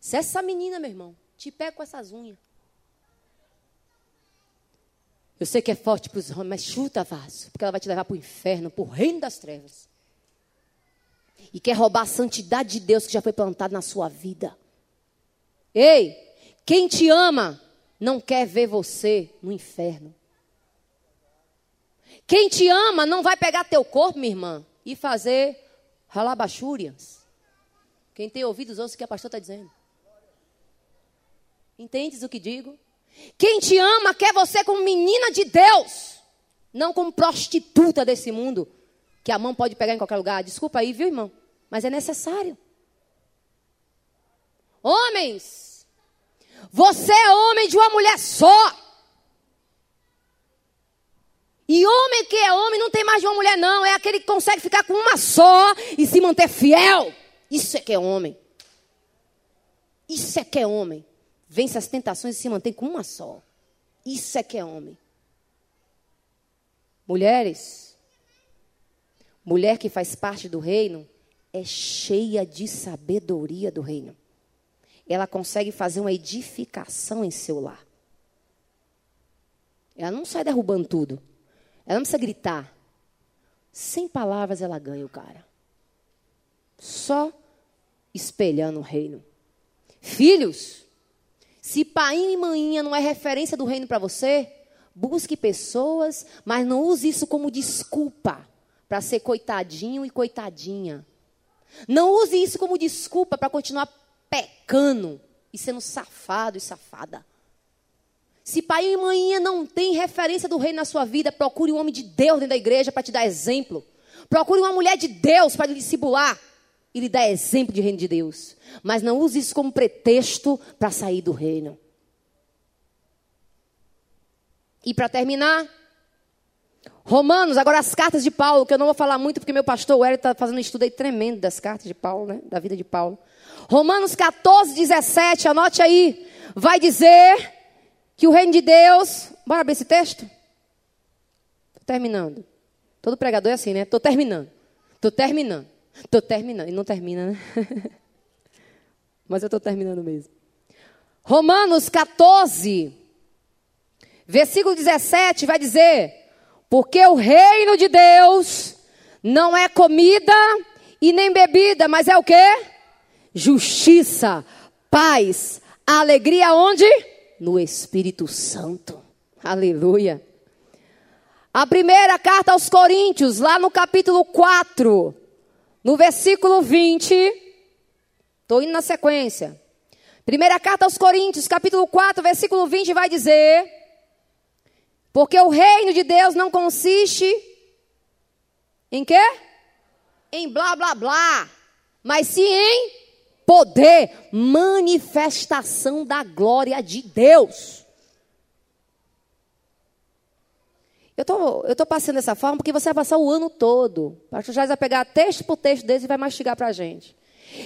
se essa menina, meu irmão, te pega com essas unhas, Eu sei que é forte para os homens, mas chuta, vaso, porque ela vai te levar para o inferno, para o reino das trevas. E quer roubar a santidade de Deus que já foi plantada na sua vida. Ei, quem te ama não quer ver você no inferno. Quem te ama não vai pegar teu corpo, minha irmã, e fazer ralabachúrias. Quem tem ouvidos, ouça o que a pastora está dizendo. Entendes o que digo? Quem te ama quer você como menina de Deus, não como prostituta desse mundo, que a mão pode pegar em qualquer lugar. Desculpa aí, viu, irmão? Mas é necessário. Homens, você é homem de uma mulher só. E homem que é homem não tem mais de uma mulher, não. É aquele que consegue ficar com uma só e se manter fiel. Isso é que é homem. Isso é que é homem vence as tentações e se mantém com uma só. Isso é que é homem. Mulheres, mulher que faz parte do reino é cheia de sabedoria do reino. Ela consegue fazer uma edificação em seu lar. Ela não sai derrubando tudo. Ela não precisa gritar. Sem palavras ela ganha o cara. Só espelhando o reino. Filhos, se pai e mãinha não é referência do reino para você, busque pessoas, mas não use isso como desculpa para ser coitadinho e coitadinha. Não use isso como desculpa para continuar pecando e sendo safado e safada. Se pai e mãinha não tem referência do reino na sua vida, procure um homem de Deus dentro da igreja para te dar exemplo. Procure uma mulher de Deus para lhe discipular e lhe dá exemplo de reino de Deus. Mas não use isso como pretexto para sair do reino. E para terminar, Romanos, agora as cartas de Paulo, que eu não vou falar muito porque meu pastor Hélio está fazendo um estudo aí tremendo das cartas de Paulo, né? Da vida de Paulo. Romanos 14, 17, anote aí. Vai dizer que o reino de Deus. Bora abrir esse texto? Estou terminando. Todo pregador é assim, né? Estou terminando. Estou terminando. Estou terminando. E não termina, né? Mas eu estou terminando mesmo. Romanos 14, versículo 17 vai dizer: Porque o reino de Deus não é comida e nem bebida, mas é o que? Justiça, paz, alegria onde? No Espírito Santo. Aleluia. A primeira carta aos Coríntios, lá no capítulo 4, no versículo 20, estou indo na sequência. Primeira carta aos Coríntios, capítulo 4, versículo 20, vai dizer: Porque o reino de Deus não consiste em quê? Em blá blá blá, mas sim em poder, manifestação da glória de Deus. Eu tô, estou tô passando dessa forma porque você vai passar o ano todo. O pastor Jais vai pegar texto por texto desse e vai mastigar para a gente.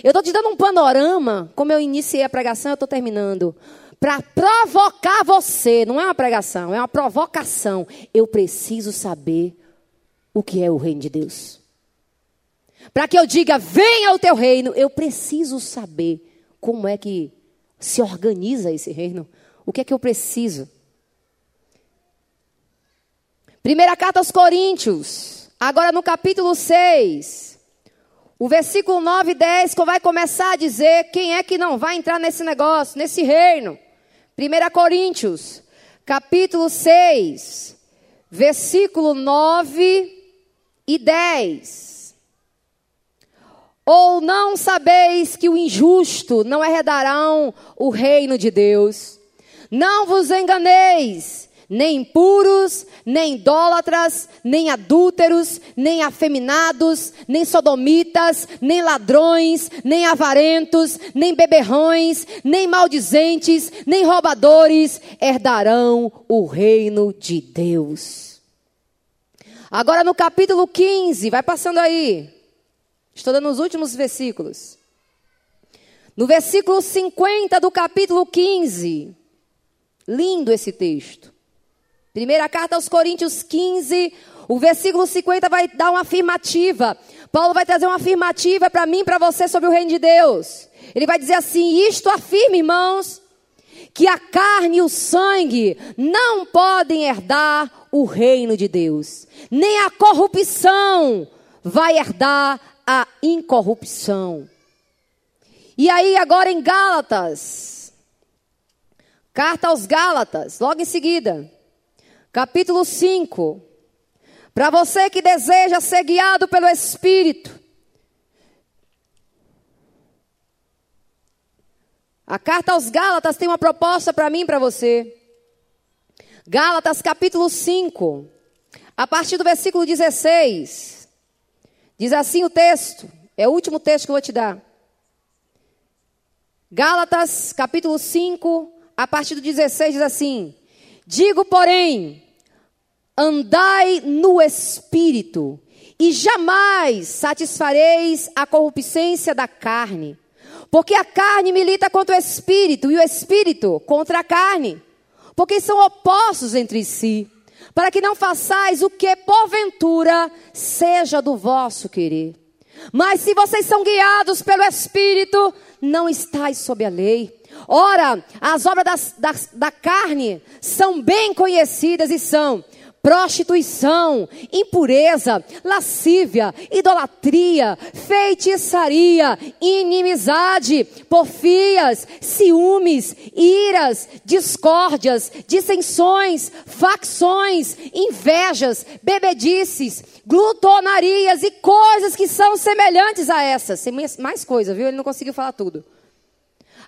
Eu estou te dando um panorama, como eu iniciei a pregação, eu estou terminando. Para provocar você, não é uma pregação, é uma provocação. Eu preciso saber o que é o reino de Deus. Para que eu diga, venha o teu reino, eu preciso saber como é que se organiza esse reino. O que é que eu preciso? Primeira carta aos Coríntios, agora no capítulo 6, o versículo 9 e 10 vai começar a dizer quem é que não vai entrar nesse negócio, nesse reino. 1 Coríntios, capítulo 6, versículo 9 e 10. Ou não sabeis que o injusto não herdarão o reino de Deus? Não vos enganeis nem impuros, nem idólatras, nem adúlteros, nem afeminados, nem sodomitas, nem ladrões, nem avarentos, nem beberrões, nem maldizentes, nem roubadores herdarão o reino de Deus. Agora no capítulo 15, vai passando aí. Estou dando os últimos versículos. No versículo 50 do capítulo 15. Lindo esse texto. Primeira carta aos Coríntios 15, o versículo 50 vai dar uma afirmativa. Paulo vai trazer uma afirmativa para mim para você sobre o reino de Deus. Ele vai dizer assim: Isto afirma, irmãos, que a carne e o sangue não podem herdar o reino de Deus, nem a corrupção vai herdar a incorrupção. E aí, agora em Gálatas, carta aos Gálatas, logo em seguida, capítulo 5. Para você que deseja ser guiado pelo Espírito, a carta aos Gálatas tem uma proposta para mim e para você. Gálatas capítulo 5, a partir do versículo 16. Diz assim o texto, é o último texto que eu vou te dar. Gálatas, capítulo 5, a partir do 16, diz assim: Digo, porém, andai no espírito, e jamais satisfareis a corruptência da carne. Porque a carne milita contra o espírito, e o espírito contra a carne. Porque são opostos entre si, para que não façais o que porventura seja do vosso querer. Mas se vocês são guiados pelo Espírito, não estáis sob a lei. Ora, as obras das, das, da carne são bem conhecidas e são prostituição, impureza, lascívia, idolatria, feitiçaria, inimizade, porfias, ciúmes, iras, discórdias, dissensões, facções, invejas, bebedices, glutonarias e coisas que são semelhantes a essas. Tem mais coisa, viu? Ele não conseguiu falar tudo.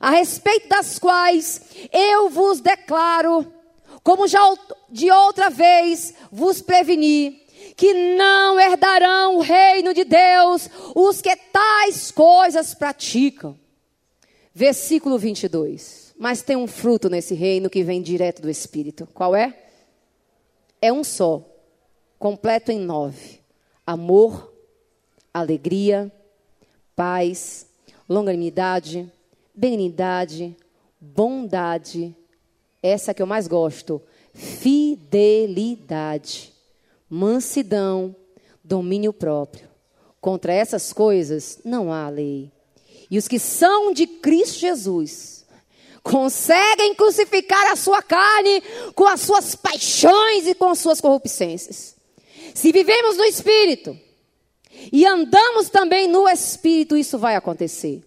A respeito das quais eu vos declaro como já de outra vez vos preveni, que não herdarão o reino de Deus os que tais coisas praticam. Versículo 22. Mas tem um fruto nesse reino que vem direto do Espírito. Qual é? É um só, completo em nove: amor, alegria, paz, longanimidade, benignidade, bondade, essa que eu mais gosto, fidelidade, mansidão, domínio próprio. Contra essas coisas não há lei. E os que são de Cristo Jesus conseguem crucificar a sua carne com as suas paixões e com as suas corrupções. Se vivemos no Espírito e andamos também no Espírito, isso vai acontecer.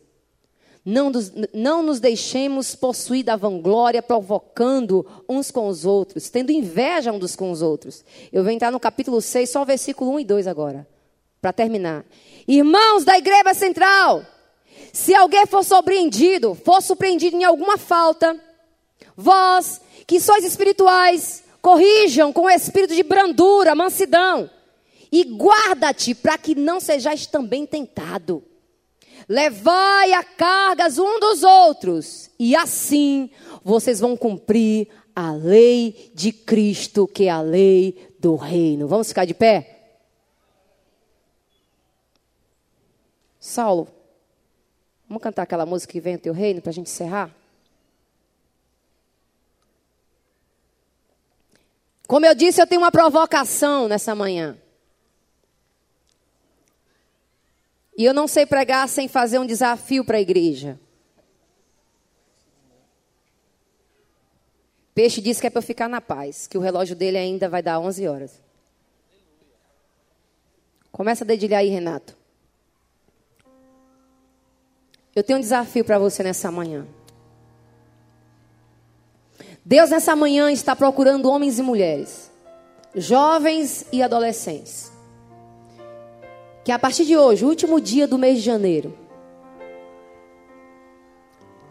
Não nos, não nos deixemos possuir da vanglória, provocando uns com os outros, tendo inveja uns com os outros. Eu vou entrar no capítulo 6, só o versículo 1 e 2 agora, para terminar. Irmãos da igreja central, se alguém for surpreendido, for surpreendido em alguma falta, vós que sois espirituais, corrijam com o espírito de brandura, mansidão, e guarda-te para que não sejais também tentado. Levai a cargas um dos outros, e assim vocês vão cumprir a lei de Cristo, que é a lei do reino. Vamos ficar de pé? Saulo, vamos cantar aquela música que vem o teu reino para a gente encerrar? Como eu disse, eu tenho uma provocação nessa manhã. E eu não sei pregar sem fazer um desafio para a igreja. Peixe disse que é para eu ficar na paz, que o relógio dele ainda vai dar 11 horas. Começa a dedilhar aí, Renato. Eu tenho um desafio para você nessa manhã. Deus nessa manhã está procurando homens e mulheres, jovens e adolescentes, que a partir de hoje, o último dia do mês de janeiro,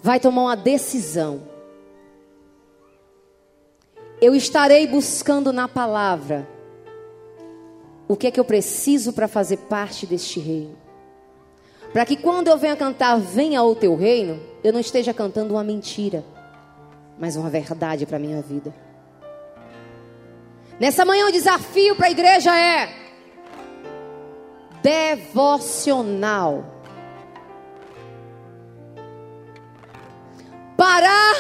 vai tomar uma decisão. Eu estarei buscando na palavra o que é que eu preciso para fazer parte deste reino. Para que quando eu venha cantar Venha ao teu reino, eu não esteja cantando uma mentira, mas uma verdade para a minha vida. Nessa manhã o desafio para a igreja é devocional. Parar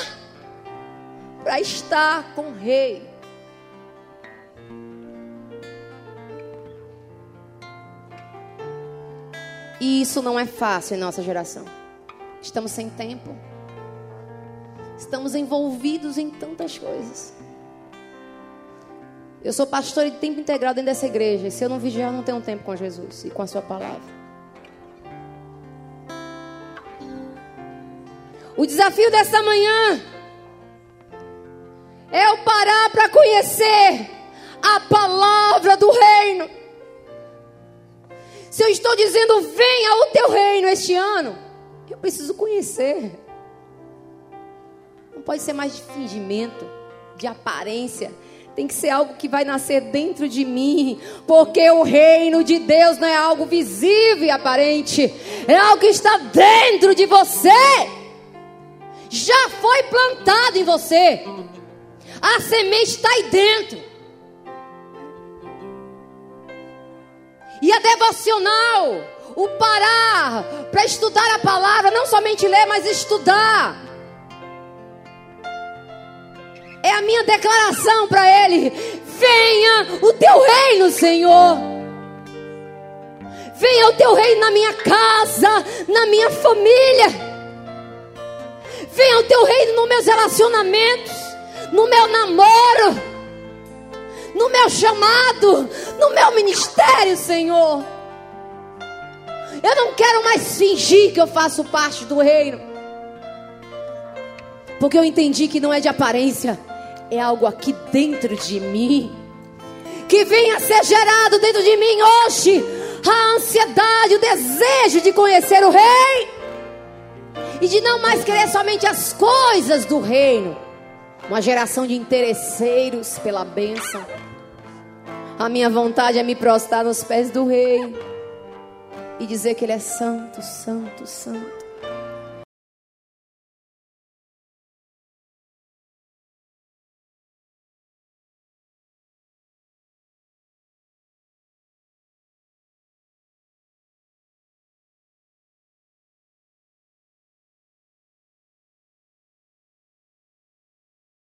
para estar com o rei. E isso não é fácil em nossa geração. Estamos sem tempo. Estamos envolvidos em tantas coisas. Eu sou pastor de tempo integral dentro dessa igreja. E se eu não vigiar, eu não tenho tempo com Jesus e com a sua palavra. O desafio dessa manhã é eu parar para conhecer a palavra do reino. Se eu estou dizendo, venha o teu reino este ano, eu preciso conhecer. Não pode ser mais de fingimento, de aparência. Tem que ser algo que vai nascer dentro de mim, porque o reino de Deus não é algo visível e aparente, é algo que está dentro de você já foi plantado em você. A semente está aí dentro. E a devocional, o parar para estudar a palavra, não somente ler, mas estudar. É a minha declaração para Ele: venha o teu reino, Senhor. Venha o teu reino na minha casa, na minha família. Venha o teu reino nos meus relacionamentos, no meu namoro, no meu chamado, no meu ministério, Senhor. Eu não quero mais fingir que eu faço parte do reino. Porque eu entendi que não é de aparência, é algo aqui dentro de mim. Que venha ser gerado dentro de mim hoje a ansiedade, o desejo de conhecer o Rei e de não mais querer somente as coisas do reino. Uma geração de interesseiros pela bênção. A minha vontade é me prostrar nos pés do rei e dizer que ele é santo, santo, santo.